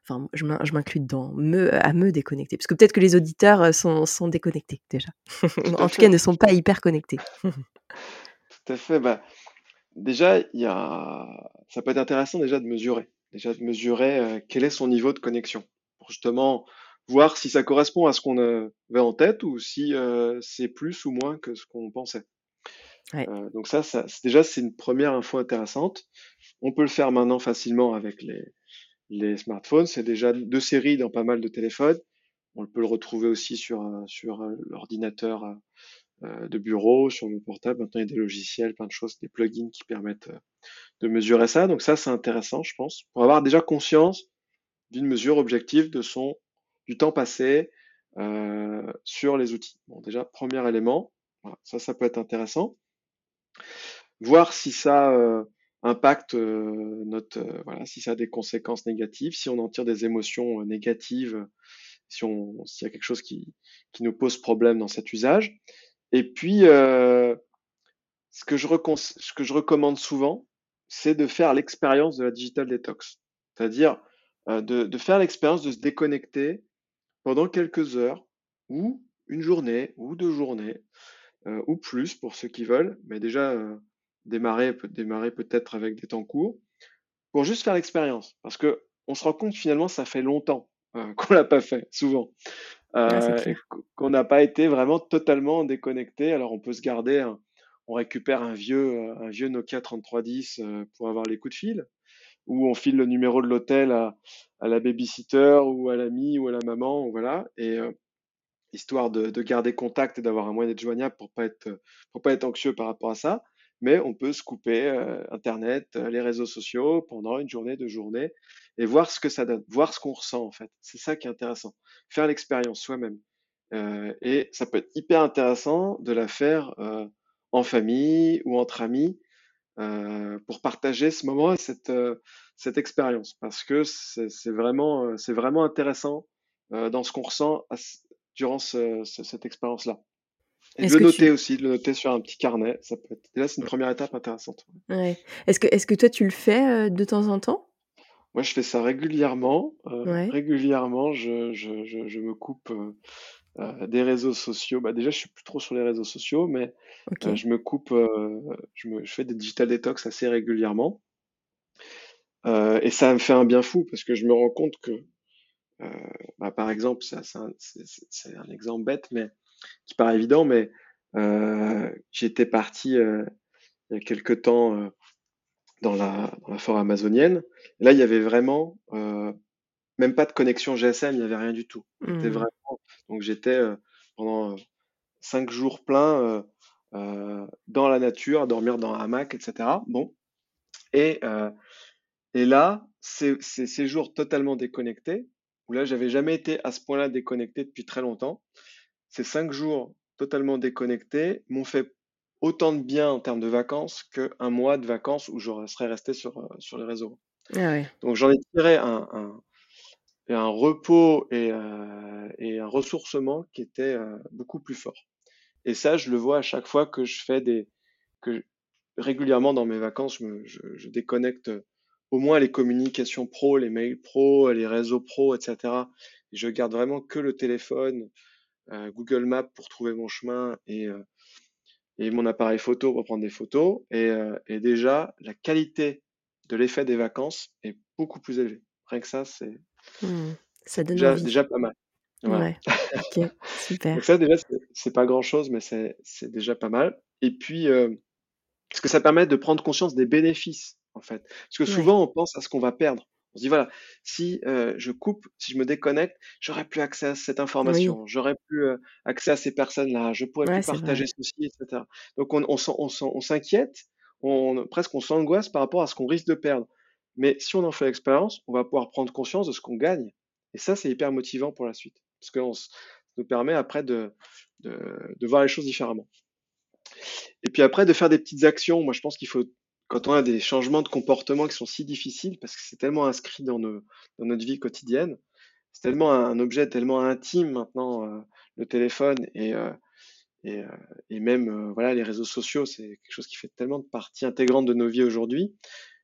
enfin, je m'inclus dedans, me, à me déconnecter. Parce que peut-être que les auditeurs sont, sont déconnectés déjà. <laughs> en tout cas, ne sont pas hyper connectés. <laughs> tout à fait. Bah, déjà, y a... ça peut être intéressant déjà de mesurer déjà de mesurer quel est son niveau de connexion pour justement voir si ça correspond à ce qu'on avait en tête ou si euh, c'est plus ou moins que ce qu'on pensait. Euh, donc ça, ça déjà c'est une première info intéressante. On peut le faire maintenant facilement avec les, les smartphones. C'est déjà deux séries dans pas mal de téléphones. On peut le retrouver aussi sur sur l'ordinateur de bureau, sur mon portable. Maintenant, il y a des logiciels, plein de choses, des plugins qui permettent de mesurer ça. Donc ça, c'est intéressant, je pense, pour avoir déjà conscience d'une mesure objective de son du temps passé sur les outils. Bon, déjà, premier élément, ça, ça peut être intéressant. Voir si ça impacte notre, voilà, si ça a des conséquences négatives, si on en tire des émotions négatives, si on, s'il y a quelque chose qui, qui nous pose problème dans cet usage. Et puis, ce que je, ce que je recommande souvent, c'est de faire l'expérience de la digital detox. C'est-à-dire de, faire l'expérience de se déconnecter pendant quelques heures ou une journée ou deux journées ou plus pour ceux qui veulent. Mais déjà, démarrer, peut démarrer peut-être avec des temps courts, pour juste faire l'expérience. Parce que on se rend compte finalement, ça fait longtemps euh, <laughs> qu'on l'a pas fait, souvent. Euh, qu'on n'a pas été vraiment totalement déconnecté. Alors on peut se garder, on récupère un vieux, euh, un vieux Nokia 3310 euh, pour avoir les coups de fil, ou on file le numéro de l'hôtel à, à, la babysitter ou à l'ami ou à la maman, voilà. Et histoire de, de, garder contact et d'avoir un moyen d'être joignable pour pas être, pour pas être anxieux par rapport à ça mais on peut se couper euh, Internet, euh, les réseaux sociaux pendant une journée, deux journées, et voir ce que ça donne, voir ce qu'on ressent en fait. C'est ça qui est intéressant. Faire l'expérience soi-même. Euh, et ça peut être hyper intéressant de la faire en famille ou entre amis pour partager ce moment et cette, cette expérience, parce que c'est vraiment, c'est vraiment intéressant dans ce qu'on ressent durant cette expérience-là. Et de le noter aussi, de le noter sur un petit carnet, ça peut être. Déjà, c'est une première étape intéressante. Ouais. Est-ce que, est-ce que toi, tu le fais euh, de temps en temps? Moi, je fais ça régulièrement. Euh, régulièrement, je, je, je, je, me coupe euh, des réseaux sociaux. Bah, déjà, je suis plus trop sur les réseaux sociaux, mais je me coupe. je, me, je fais des digital detox assez régulièrement. et ça me fait un bien fou parce que je me rends compte que, bah, par exemple, c'est un, un exemple bête, mais qui paraît évident, mais euh, j'étais parti euh, il y a quelque temps euh, dans, la, dans la forêt amazonienne. Et là, il y avait vraiment même pas de connexion GSM, il n'y avait rien du tout. Mmh. Vraiment, donc j'étais pendant cinq jours pleins dans la nature, à dormir dans un hamac, etc. Bon. Et, et là, ces, ces jours totalement déconnectés, où là, j'avais jamais été à ce point-là déconnecté depuis très longtemps ces cinq jours totalement déconnectés m'ont fait autant de bien en termes de vacances qu'un mois de vacances où je serais resté sur, euh, sur les réseaux. Ah Donc j'en ai tiré un, un, un repos et, euh, et, un ressourcement qui était euh, beaucoup plus fort. Et ça, je le vois à chaque fois que je fais des... que régulièrement dans mes vacances, je, déconnecte au moins les communications pro, les mails pro, les réseaux pro, etc. Et je garde vraiment que le téléphone, euh, Google Maps pour trouver mon chemin et, et mon appareil photo pour prendre des photos. Et, et déjà, la qualité de l'effet des vacances est beaucoup plus élevée. Rien que ça, c'est mmh, ça donne déjà, déjà, pas mal. Ouais, ok, super. Donc ça, déjà, c'est pas grand-chose, mais c'est déjà pas mal. Et puis, euh, parce que ça permet de prendre conscience des bénéfices, en fait. Parce que souvent, on pense à ce qu'on va perdre. On se dit voilà, si euh, je coupe, si je me déconnecte, j'aurais plus accès à cette information, j'aurais plus euh, accès à ces personnes-là, je pourrais plus partager ceci, etc. Donc on, on, on s'inquiète, on, presque on s'angoisse par rapport à ce qu'on risque de perdre. Mais si on en fait l'expérience, on va pouvoir prendre conscience de ce qu'on gagne. Et ça, c'est hyper motivant pour la suite. Parce que ça nous permet après de, voir les choses différemment. Et puis après, de faire des petites actions. Moi, je pense qu'il faut quand on a des changements de comportement qui sont si difficiles, parce que c'est tellement inscrit dans, notre vie quotidienne, c'est tellement un, objet tellement intime maintenant, euh, le téléphone et, euh, euh, et, même voilà les réseaux sociaux, c'est quelque chose qui fait tellement de partie intégrante de nos vies aujourd'hui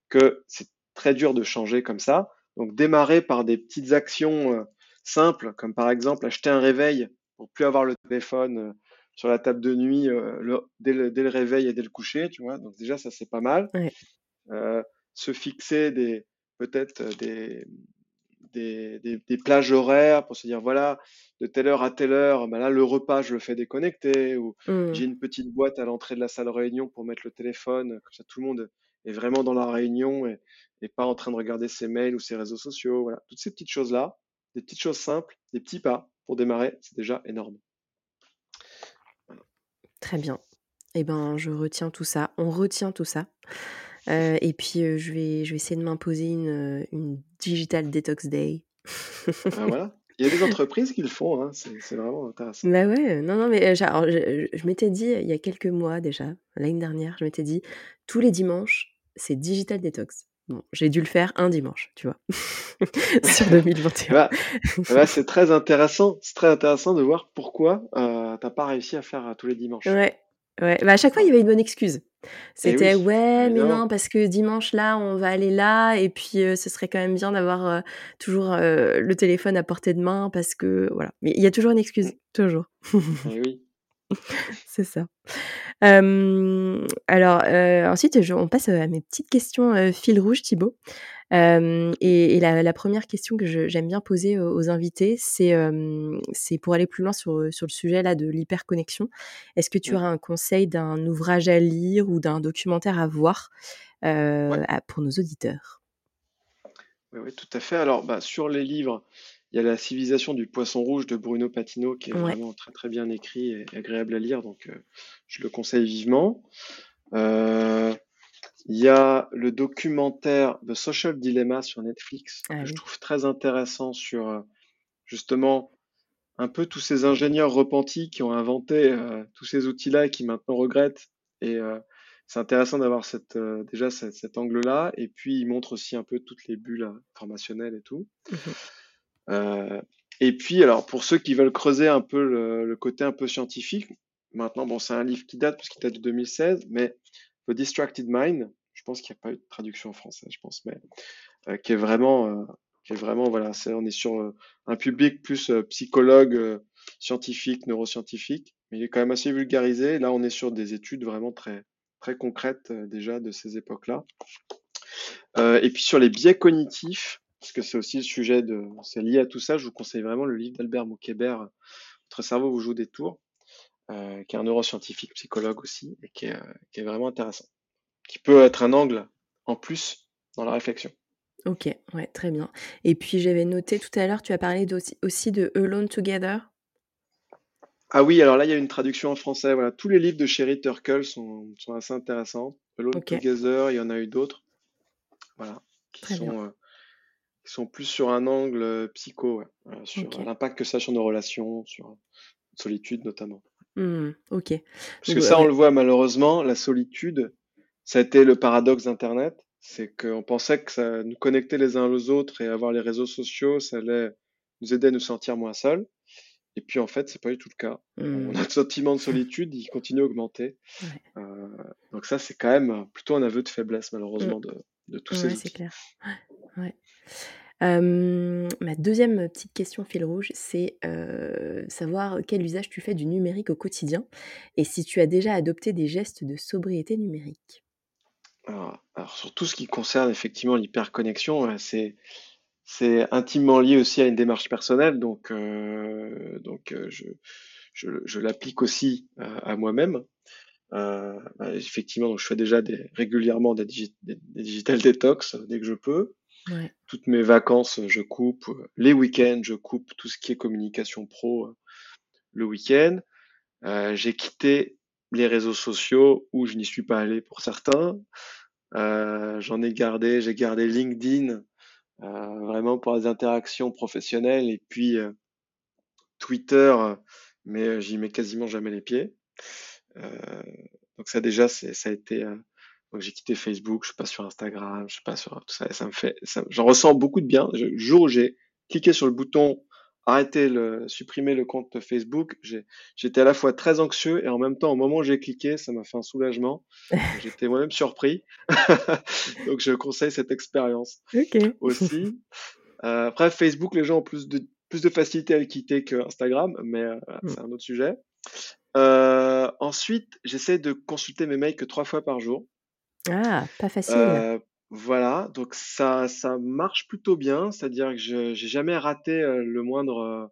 que c'est très dur de changer comme ça. Donc démarrer par des petites actions simples, comme par exemple acheter un réveil pour plus avoir le téléphone sur la table de nuit euh, le, dès, le, dès, le, réveil et dès le coucher, tu vois. Donc déjà, ça, c'est pas mal. Euh, se fixer des peut-être euh, des, des, des, des, plages horaires pour se dire, voilà, de telle heure à telle heure, ben là, le repas, je le fais déconnecter, ou mmh. j'ai une petite boîte à l'entrée de la salle de réunion pour mettre le téléphone, comme ça tout le monde est vraiment dans la réunion et, et pas en train de regarder ses mails ou ses réseaux sociaux. Voilà, toutes ces petites choses-là, des petites choses simples, des petits pas pour démarrer, c'est déjà énorme. Très bien. Eh ben, je retiens tout ça. On retient tout ça. Euh, et puis, euh, je, vais, je vais essayer de m'imposer une, euh, une Digital Detox Day. Ah, voilà. Il y a des entreprises qui le font, hein. c'est vraiment intéressant. Bah ouais, non, non, mais je, je m'étais dit il y a quelques mois déjà, l'année dernière, je m'étais dit tous les dimanches, c'est Digital Detox. Bon, j'ai dû le faire un dimanche, tu vois, <laughs> sur <laughs> 2021. Bah, bah, c'est très intéressant, c'est très intéressant de voir pourquoi euh, t'as pas réussi à faire tous les dimanches. Ouais, ouais. Bah, à chaque fois, il y avait une bonne excuse. C'était ouais, mais non, parce que dimanche là, on va aller là, et puis ce serait quand même bien d'avoir toujours le téléphone à portée de main, parce que voilà. Mais il y a toujours une excuse, toujours. Eh oui. C'est ça. alors ensuite, on passe à mes petites questions fil rouge, Thibaut et, la, première question que j'aime bien poser aux, invités, c'est pour aller plus loin sur, sur le sujet là de l'hyperconnexion. Est-ce que tu auras un conseil d'un ouvrage à lire ou d'un documentaire à voir pour nos auditeurs? Oui, tout à fait. Alors, bah, sur les livres, il y a La civilisation du poisson rouge de Bruno Patino qui est vraiment très très bien écrit et agréable à lire, donc je le conseille vivement. Il y a le documentaire The Social Dilemma sur Netflix, que ah je trouve très intéressant sur euh, justement un peu tous ces ingénieurs repentis qui ont inventé euh, tous ces outils-là et qui maintenant regrettent. Et euh, c'est intéressant d'avoir cette, déjà cet, angle-là. Et puis, il montre aussi un peu toutes les bulles informationnelles et tout. Mmh et puis, alors, pour ceux qui veulent creuser un peu le, côté un peu scientifique, maintenant, bon, c'est un livre qui date, parce qu'il date de 2016, mais The Distracted Mind, je pense qu'il n'y a pas eu de traduction en français, je pense, mais euh, qui est vraiment, euh, qui est vraiment, voilà, on est sur euh, un public plus psychologue, scientifique, neuroscientifique, mais il est quand même assez vulgarisé. Là, on est sur des études vraiment très, très concrètes déjà de ces époques-là. et puis sur les biais cognitifs, parce que c'est aussi le sujet de, c'est lié à tout ça, je vous conseille vraiment le livre d'Albert Moukébert, Votre cerveau vous joue des tours. Euh, qui est un neuroscientifique psychologue aussi, et qui est, euh, qui est, vraiment intéressant, qui peut être un angle en plus dans la réflexion. Ok, ouais, très bien. Et puis j'avais noté tout à l'heure, tu as parlé aussi, de Alone Together. Ah oui, alors là, il y a une traduction en français. Voilà, tous les livres de Sherry Turkle sont, sont assez intéressants. Alone Together, il y en a eu d'autres. Voilà, qui sont, euh, qui sont, plus sur un angle psycho, sur l'impact que ça a sur nos relations, sur solitude notamment. Mmh, ok. Parce que ça, on le voit malheureusement, la solitude, ça a été le paradoxe d'Internet. C'est qu'on pensait que ça nous connectait les uns aux autres et avoir les réseaux sociaux, ça allait nous aider à nous sentir moins seuls. Et puis en fait, c'est pas du tout le cas. Mmh. Notre sentiment de solitude, il continue à augmenter. Euh, donc ça, c'est quand même plutôt un aveu de faiblesse, malheureusement, mmh. de, de tous ces Ouais, c'est clair. Ouais ma deuxième petite question fil rouge, c'est savoir quel usage tu fais du numérique au quotidien et si tu as déjà adopté des gestes de sobriété numérique. Alors, sur tout ce qui concerne effectivement l'hyperconnexion, c'est intimement lié aussi à une démarche personnelle, donc donc je je, l'applique aussi à moi-même. Bah, effectivement, donc je fais déjà régulièrement des, des digital detox dès que je peux. Toutes mes vacances, je coupe. Les week-ends, je coupe tout ce qui est communication pro euh, le week-end. Euh, j'ai quitté les réseaux sociaux où je n'y suis pas allé pour certains. Euh, j'en ai gardé, j'ai gardé LinkedIn vraiment pour les interactions professionnelles et puis Twitter, mais j'y mets quasiment jamais les pieds. donc ça déjà, ça a été donc j'ai quitté Facebook, je suis pas sur Instagram, je suis pas sur tout ça. ça me fait, j'en ressens beaucoup de bien. Le jour où j'ai cliqué sur le bouton arrêter le, supprimer le compte Facebook, j'étais à la fois très anxieux et en même temps, au moment où j'ai cliqué, ça m'a fait un soulagement. <laughs> J'étais moi-même surpris. <laughs> Donc je conseille cette expérience aussi. Euh, après Facebook, les gens ont plus de plus de facilité à le quitter que Instagram, mais euh, hmm. c'est un autre sujet. Euh, ensuite, j'essaie de consulter mes mails que trois fois par jour. Ah, pas facile. voilà, donc ça ça marche plutôt bien, c'est-à-dire que je j'ai jamais raté, le moindre,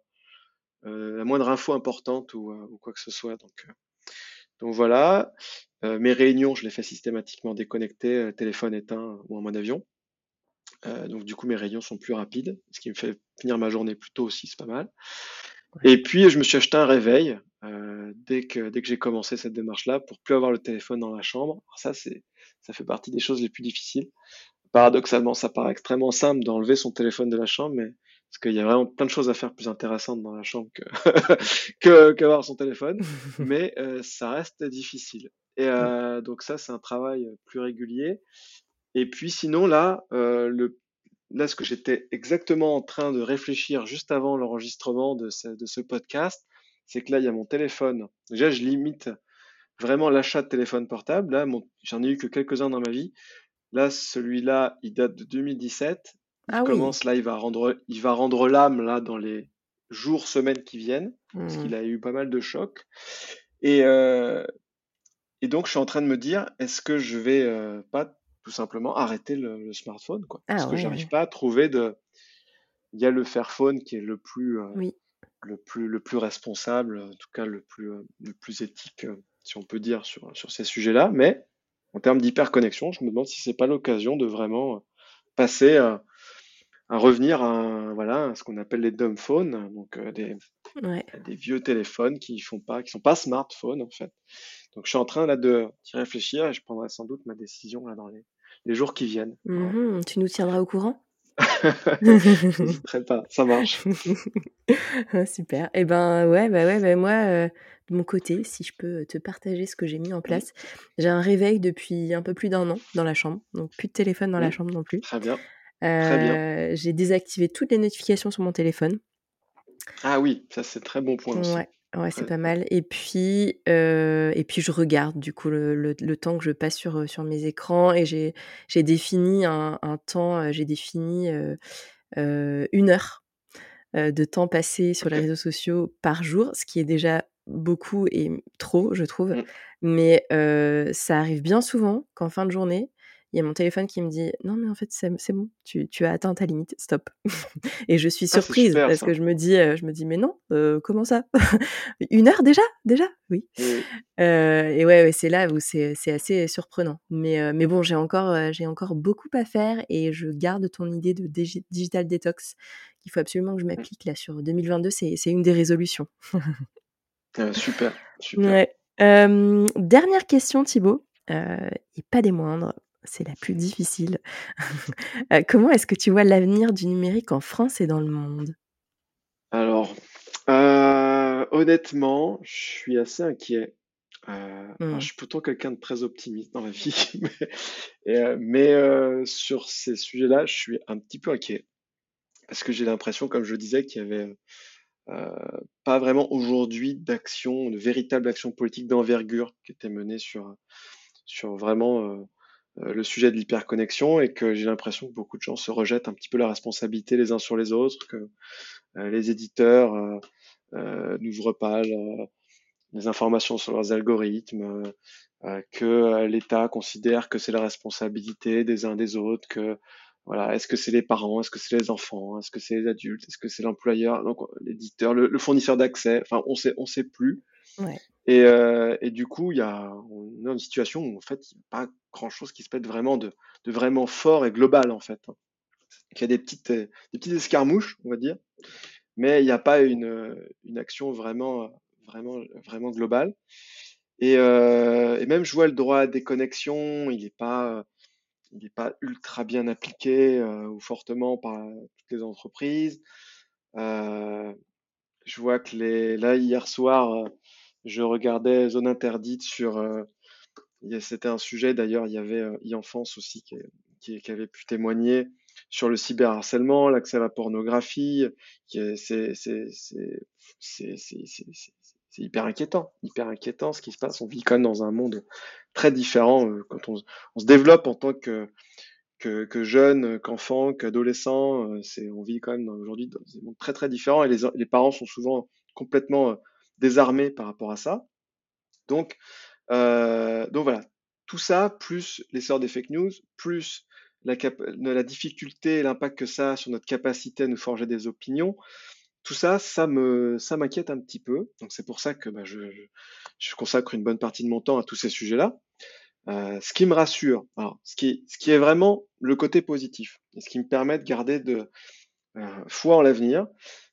la moindre info importante ou, ou quoi que ce soit donc, donc voilà. mes réunions, je les fais systématiquement déconnectées, téléphone éteint ou en mode avion. donc du coup mes réunions sont plus rapides, ce qui me fait finir ma journée plus tôt aussi, c'est pas mal. Et puis je me suis acheté un réveil, euh, dès que, dès que j'ai commencé cette démarche-là pour plus avoir le téléphone dans la chambre. Alors ça, c'est, ça fait partie des choses les plus difficiles. Paradoxalement, ça paraît extrêmement simple d'enlever son téléphone de la chambre, mais parce qu'il y a vraiment plein de choses à faire plus intéressantes dans la chambre que, <laughs> que qu'avoir son téléphone, <laughs> mais euh, ça reste difficile. Et euh, donc ça, c'est un travail plus régulier. Et puis sinon, là, euh, le, là, ce que j'étais exactement en train de réfléchir juste avant l'enregistrement de ce, de ce podcast, c'est que là, il y a mon téléphone. Déjà, je limite vraiment l'achat de téléphone portable. Là, j'en ai eu que quelques-uns dans ma vie. Là, celui-là, il date de 2017. Il ah commence là, il va rendre, il va rendre l'âme là dans les jours, semaines qui viennent, parce qu'il mmh. a eu pas mal de chocs. Et, euh, et donc, je suis en train de me dire, est-ce que je vais euh, pas tout simplement arrêter le, smartphone, quoi? Ah Parce que j'arrive pas à trouver de. Il y a le Fairphone qui est le plus, euh, le plus, le plus responsable, en tout cas le plus, le plus éthique, si on peut dire, sur, sur ces sujets-là. Mais en termes d'hyperconnexion, je me demande si c'est pas l'occasion de vraiment passer à, revenir à, voilà, ce qu'on appelle les dumb phones, donc euh, des, des vieux téléphones qui font pas, qui sont pas smartphones en fait. Donc je suis en train là de d'y réfléchir et je prendrai sans doute ma décision là dans les, les jours qui viennent. Mmh tu nous tiendras au courant? <laughs> Je pas, ça marche. <laughs> Super. Et eh ben ouais, bah ouais, bah moi, euh, de mon côté, si je peux te partager ce que j'ai mis en place, j'ai un réveil depuis un peu plus d'un an dans la chambre, donc plus de téléphone dans la chambre non plus. Très bien. Euh, j'ai désactivé toutes les notifications sur mon téléphone. Ah oui, ça c'est très bon point aussi. Ouais. Ouais, c'est pas mal. Et puis, euh, et puis je regarde du coup le, le, temps que je passe sur, sur mes écrans et j'ai, j'ai défini un, un temps, euh, j'ai défini euh, une heure de temps passé sur les réseaux sociaux par jour, ce qui est déjà beaucoup et trop, je trouve. Mmh. Mais ça arrive bien souvent qu'en fin de journée, il y a mon téléphone qui me dit non mais en fait c'est bon tu, tu, as atteint ta limite stop <laughs> et je suis ah, surprise parce que je me dis je me dis mais non euh, comment ça? <laughs> Une heure déjà? Déjà? Oui euh, et ouais, ouais c'est là où c'est assez surprenant. Mais mais bon j'ai encore j'ai encore beaucoup à faire et je garde ton idée de digital detox qu'il faut absolument que je mmh. m'applique là sur 2022 c'est une des résolutions <laughs> super super dernière question Thibaut et pas des moindres c'est la plus difficile. <laughs> Euh, comment est-ce que tu vois l'avenir du numérique en France et dans le monde? Alors, euh, honnêtement, je suis assez inquiet. Euh, mmh. je suis plutôt quelqu'un de très optimiste dans la vie, <laughs> mais, sur ces sujets-là, je suis un petit peu inquiet. Parce que j'ai l'impression, comme je disais, qu'il y avait pas vraiment aujourd'hui d'action, de véritable action politique d'envergure qui était menée sur, sur vraiment euh, le sujet de l'hyperconnexion et que j'ai l'impression que beaucoup de gens se rejettent un petit peu la responsabilité les uns sur les autres, que euh, les éditeurs euh, n'ouvrent pas les informations sur leurs algorithmes, que l'État considère que c'est la responsabilité des uns des autres, que voilà, est-ce que c'est les parents, est-ce que c'est les enfants, est-ce que c'est les adultes, est-ce que c'est l'employeur, donc l'éditeur, le, le, fournisseur d'accès, enfin on sait, on sait plus. Ouais. Et, euh, et, du coup, il y a, on est dans une situation où en fait, il n'y a pas grand-chose qui se pète vraiment de, de, vraiment fort et global en fait. Il y a des petites, des petites escarmouches, on va dire, mais il n'y a pas une, une action vraiment, vraiment, vraiment globale. Et, euh, et, même je vois le droit à déconnexion, il n'est pas, il n'est pas ultra bien appliqué euh, ou fortement par toutes les entreprises. Euh, je vois que les, là hier soir je regardais Zone interdite sur. Euh, c'était un sujet d'ailleurs, il y avait euh, e-enfance aussi qui, qui, avait pu témoigner sur le cyberharcèlement, l'accès à la pornographie. Hyper inquiétant, hyper inquiétant ce qui se passe. On vit quand même dans un monde très différent euh, quand on, se développe en tant que, jeune, qu'enfant, qu'adolescent. On vit quand même aujourd'hui dans un monde très très différent et les, parents sont souvent complètement désarmé par rapport à ça. Donc, euh, donc voilà, tout ça, plus l'essor des fake news, plus la, la difficulté et l'impact que ça a sur notre capacité à nous forger des opinions, tout ça, ça me, ça m'inquiète un petit peu. Donc c'est pour ça que bah, je, je, consacre une bonne partie de mon temps à tous ces sujets-là. Euh, ce qui me rassure, alors, ce, qui, ce qui est vraiment le côté positif, et ce qui me permet de garder de euh, foi en l'avenir,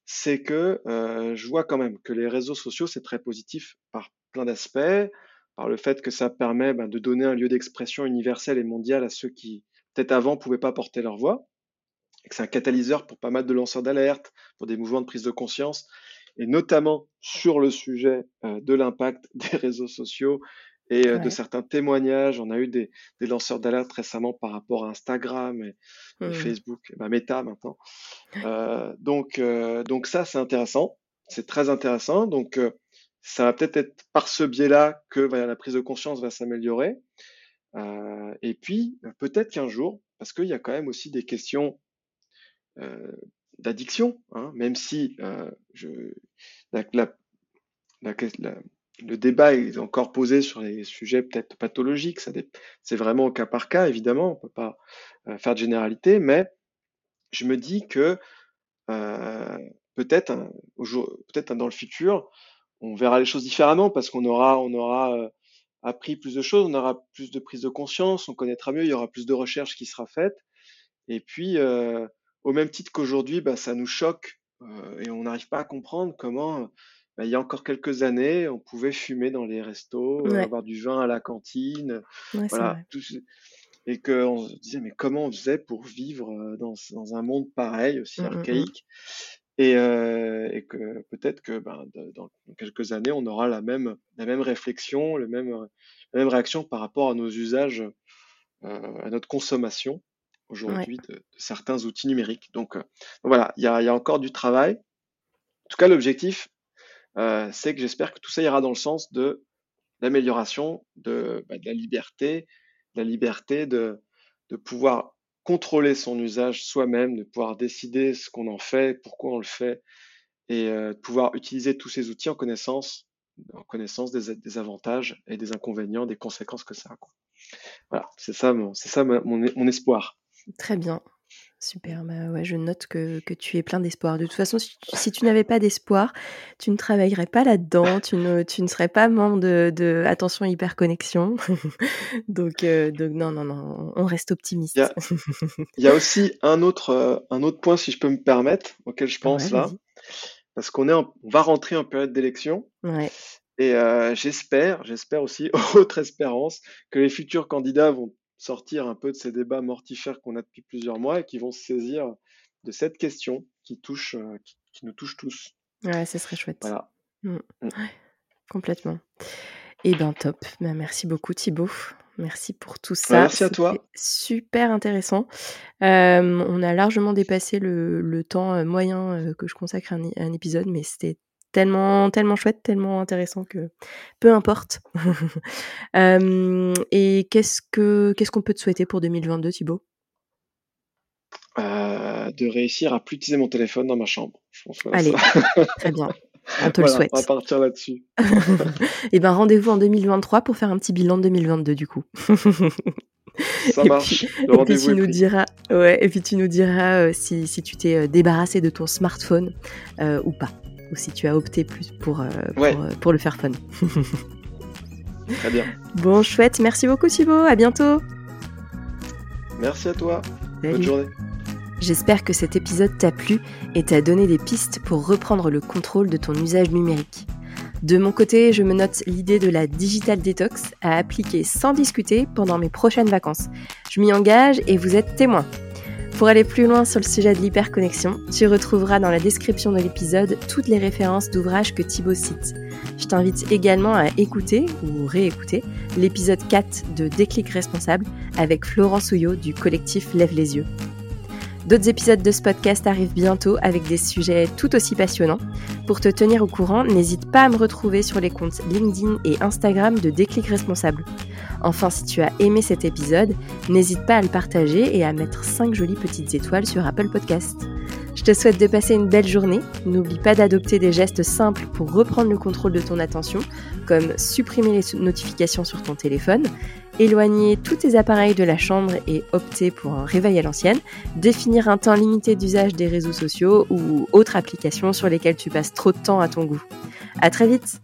c'est que euh, je vois quand même que les réseaux sociaux, c'est très positif par plein d'aspects, par le fait que ça permet ben, de donner un lieu d'expression universel et mondial à ceux qui, peut-être avant, pouvaient pas porter leur voix, et que c'est un catalyseur pour pas mal de lanceurs d'alerte, pour des mouvements de prise de conscience, et notamment sur le sujet euh, de l'impact <laughs> des réseaux sociaux et euh, de certains témoignages. On a eu des, des lanceurs d'alerte récemment par rapport à Instagram et, mmh. Facebook, et ben Meta maintenant. Euh, donc, donc ça, c'est intéressant. C'est très intéressant. Donc, ça va peut-être être par ce biais-là que la prise de conscience va s'améliorer. et puis, peut-être qu'un jour, parce qu'il y a quand même aussi des questions d'addiction, hein, même si la, le débat est encore posé sur les sujets peut-être pathologiques. C'est vraiment au cas par cas, évidemment. On ne peut pas euh, faire de généralité, mais je me dis que euh, peut-être dans le futur, on verra les choses différemment parce qu'on aura, on aura euh, appris plus de choses, on aura plus de prise de conscience, on connaîtra mieux, il y aura plus de recherche qui sera faite. Et puis, au même titre qu'aujourd'hui, bah, ça nous choque et on n'arrive pas à comprendre comment bah, il y a encore quelques années, on pouvait fumer dans les restos, euh, avoir du vin à la cantine, voilà, et qu'on se disait mais comment on faisait pour vivre euh, dans, dans un monde pareil, aussi mmh, mmh, mmh. archaïque, et, euh, et, que peut-être que ben, dans quelques années, on aura la même, la même réflexion, le même, la même réaction par rapport à nos usages, euh, à notre consommation aujourd'hui de, certains outils numériques. Donc, donc voilà, il y a, encore du travail. En tout cas, l'objectif, euh, c'est que j'espère que tout ça ira dans le sens de l'amélioration de, bah, la liberté, la liberté de, pouvoir contrôler son usage soi-même, de pouvoir décider ce qu'on en fait, pourquoi on le fait, et euh, de pouvoir utiliser tous ces outils en connaissance, en connaissance des, avantages et des inconvénients, des conséquences que ça a. Voilà, c'est ça, c'est ça mon espoir. Très bien. Super, bah ouais, je note que, que tu es plein d'espoir. De toute façon, si tu, si tu n'avais pas d'espoir, tu ne travaillerais pas là-dedans, tu ne, tu ne serais pas membre de, de Attention Hyperconnexion. <laughs> donc, euh, donc, non, non, non, on reste optimiste. <laughs> Il y a, aussi un autre, euh, un autre point, si je peux me permettre, auquel je pense là, parce qu'on est on va rentrer en période d'élection. Ouais. Et euh, j'espère, j'espère aussi, <laughs> autre espérance, que les futurs candidats vont sortir un peu de ces débats mortifères qu'on a depuis plusieurs mois et qui vont se saisir de cette question qui touche, euh, qui, nous touche tous. Ouais, ce serait chouette. Voilà. Mmh. Mmh. complètement. Et eh ben top. Ben, merci beaucoup Thibaut. Merci pour tout ça. merci à toi. Super intéressant. Euh, on a largement dépassé le, le temps euh, moyen que je consacre à un, un épisode, mais c'était tellement, tellement chouette, tellement intéressant que peu importe. <laughs> et qu'est-ce que qu'est-ce qu'on peut te souhaiter pour 2022, Thibaut? Euh, De réussir à plus utiliser mon téléphone dans ma chambre. Allez, <laughs> très bien. On te le souhaite. On va partir là-dessus. <laughs> et ben rendez-vous en 2023 pour faire un petit bilan de 2022 du coup. Ça marche. et puis tu nous diras, ouais, et puis tu nous diras euh, si, si, tu t'es euh, débarrassé de ton smartphone ou pas ou si tu as opté plus pour, euh, pour, euh, pour, le faire fun. <laughs> Très bien. Bon, chouette. Merci beaucoup, Thibaut. À bientôt. Merci à toi. Bonne journée. J'espère que cet épisode t'a plu et t'a donné des pistes pour reprendre le contrôle de ton usage numérique. De mon côté, je me note l'idée de la digital detox à appliquer sans discuter pendant mes prochaines vacances. Je m'y engage et vous êtes témoin. Pour aller plus loin sur le sujet de l'hyperconnexion, tu retrouveras dans la description de l'épisode toutes les références d'ouvrages que Thibaut cite. Je t'invite également à écouter ou réécouter l'épisode 4 de Déclic Responsable avec Florence Houillot du collectif Lève les yeux. D'autres épisodes de ce podcast arrivent bientôt avec des sujets tout aussi passionnants. Pour te tenir au courant, n'hésite pas à me retrouver sur les comptes LinkedIn et Instagram de Déclic Responsable. Enfin, si tu as aimé cet épisode, n'hésite pas à le partager et à mettre 5 jolies petites étoiles sur Apple Podcast. Je te souhaite de passer une belle journée. N'oublie pas d'adopter des gestes simples pour reprendre le contrôle de ton attention, comme supprimer les notifications sur ton téléphone, éloigner tous tes appareils de la chambre et opter pour un réveil à l'ancienne, définir un temps limité d'usage des réseaux sociaux ou autres applications sur lesquelles tu passes trop de temps à ton goût. À très vite!